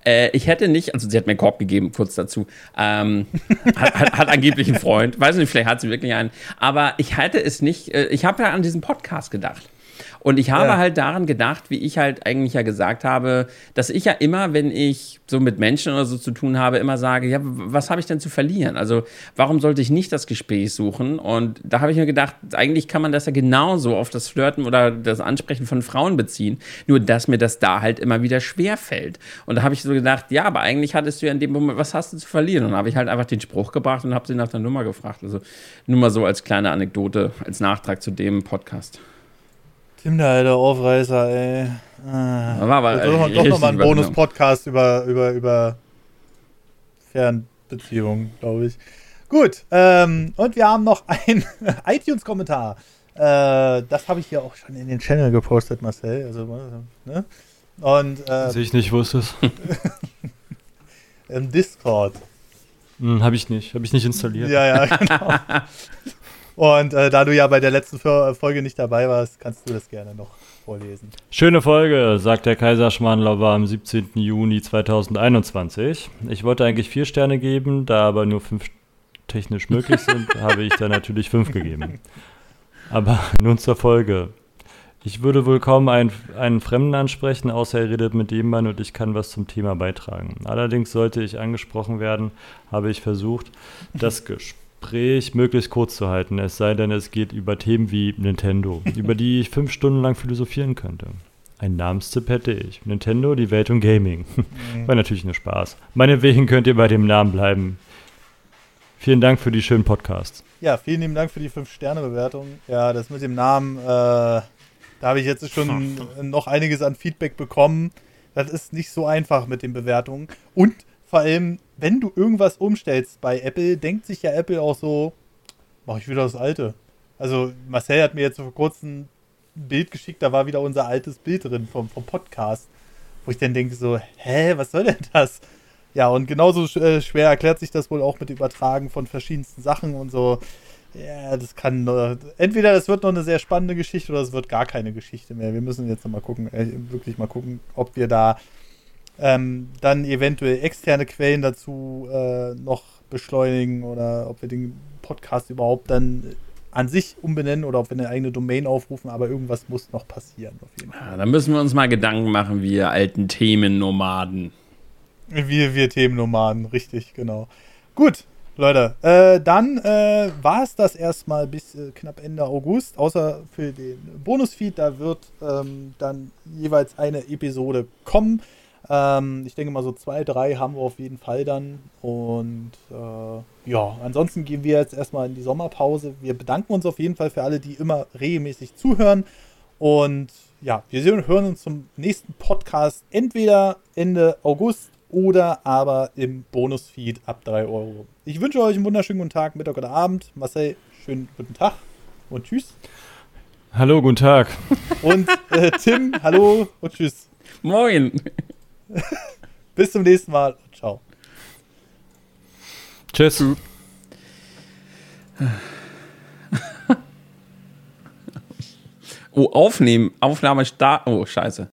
äh, ich hätte nicht, also sie hat mir einen Korb gegeben, kurz dazu. Ähm, (laughs) hat, hat, hat angeblich einen Freund, weiß nicht, vielleicht hat sie wirklich einen. Aber ich hätte es nicht, äh, ich habe ja an diesen Podcast gedacht. Und ich habe
Ja.
halt daran gedacht, wie ich halt eigentlich ja gesagt habe, dass ich ja immer, wenn ich so mit Menschen oder so zu tun habe, immer sage, ja, was habe ich denn zu verlieren? Also warum sollte ich nicht das Gespräch suchen? Und da habe ich mir gedacht, eigentlich kann man das ja genauso auf das Flirten oder das Ansprechen von Frauen beziehen, nur dass mir das da halt immer wieder schwer fällt. Und da habe ich so gedacht, ja, aber eigentlich hattest du ja in dem Moment, was hast du zu verlieren? Und dann habe ich halt einfach den Spruch gebracht und habe sie nach der Nummer gefragt. Also nur mal so als kleine Anekdote, als Nachtrag zu dem Podcast.
Tim, der alte Aufreißer, ey. Ah.
War aber
doch, noch- doch nochmal ein. Bonus-Podcast über, über, über Fernbeziehungen, glaube ich. Gut, ähm, und wir haben noch einen (laughs) iTunes-Kommentar. Äh, das habe ich ja auch schon in den Channel gepostet, Marcel. Also, ne? Und äh,
ich nicht wusste. (laughs)
im Discord.
Hm, habe ich nicht. Habe ich nicht installiert.
Ja, ja, genau. (laughs) Und äh, da du ja bei der letzten Fo- Folge nicht dabei warst, kannst du das gerne noch vorlesen.
Schöne Folge, sagt der Kaiserschmarrnlover am 17. Juni 2021. Ich wollte eigentlich vier Sterne geben, da aber nur fünf technisch möglich sind, (laughs) habe ich da natürlich fünf gegeben. Aber (laughs) nun zur Folge. Ich würde wohl kaum einen, einen Fremden ansprechen, außer er redet mit dem Mann und ich kann was zum Thema beitragen. Allerdings sollte ich angesprochen werden, habe ich versucht, das (laughs) Gespräch möglichst kurz zu halten, es sei denn, es geht über Themen wie Nintendo, (laughs) über die ich fünf Stunden lang philosophieren könnte. Ein Namenstipp hätte ich. Nintendo, die Welt und Gaming. (laughs) War natürlich nur Spaß. Meinetwegen könnt ihr bei dem Namen bleiben. Vielen Dank für die schönen Podcasts.
Ja, vielen lieben Dank für die 5-Sterne-Bewertung. Ja, das mit dem Namen, äh, da habe ich jetzt schon (laughs) noch einiges an Feedback bekommen. Das ist nicht so einfach mit den Bewertungen. Und vor allem, wenn du irgendwas umstellst bei Apple, denkt sich ja Apple auch so, mache ich wieder das Alte. Also Marcel hat mir jetzt vor kurzem ein Bild geschickt, da war wieder unser altes Bild drin vom, vom Podcast. Wo ich dann denke so, hä, was soll denn das? Ja, und genauso äh, schwer erklärt sich das wohl auch mit Übertragen von verschiedensten Sachen und so. Ja, das kann äh, entweder das wird noch eine sehr spannende Geschichte oder es wird gar keine Geschichte mehr. Wir müssen jetzt noch mal gucken, äh, wirklich mal gucken, ob wir da ähm, dann eventuell externe Quellen dazu äh, noch beschleunigen oder ob wir den Podcast überhaupt dann an sich umbenennen oder ob wir eine eigene Domain aufrufen, aber irgendwas muss noch passieren. Auf jeden
Fall. Ja, da müssen wir uns mal Gedanken machen, wir alten Themennomaden.
Wir, wir Themennomaden, richtig, genau. Gut, Leute, äh, dann äh, war es das erstmal bis äh, knapp Ende August, außer für den Bonusfeed, da wird ähm, dann jeweils eine Episode kommen. Ähm, ich denke mal so zwei, drei haben wir auf jeden Fall dann. Und äh, ja, ansonsten gehen wir jetzt erstmal in die Sommerpause. Wir bedanken uns auf jeden Fall für alle, die immer regelmäßig zuhören. Und ja, wir sehen und hören uns zum nächsten Podcast entweder Ende August oder aber im Bonusfeed ab 3 Euro. Ich wünsche euch einen wunderschönen guten Tag, Mittag oder Abend. Marcel, schönen guten Tag und tschüss.
Hallo, guten Tag.
Und äh, Tim, hallo und tschüss.
Moin. (laughs)
Bis zum nächsten Mal. Ciao.
Tschüss. (laughs)
oh, aufnehmen. Aufnahme start. Oh, scheiße.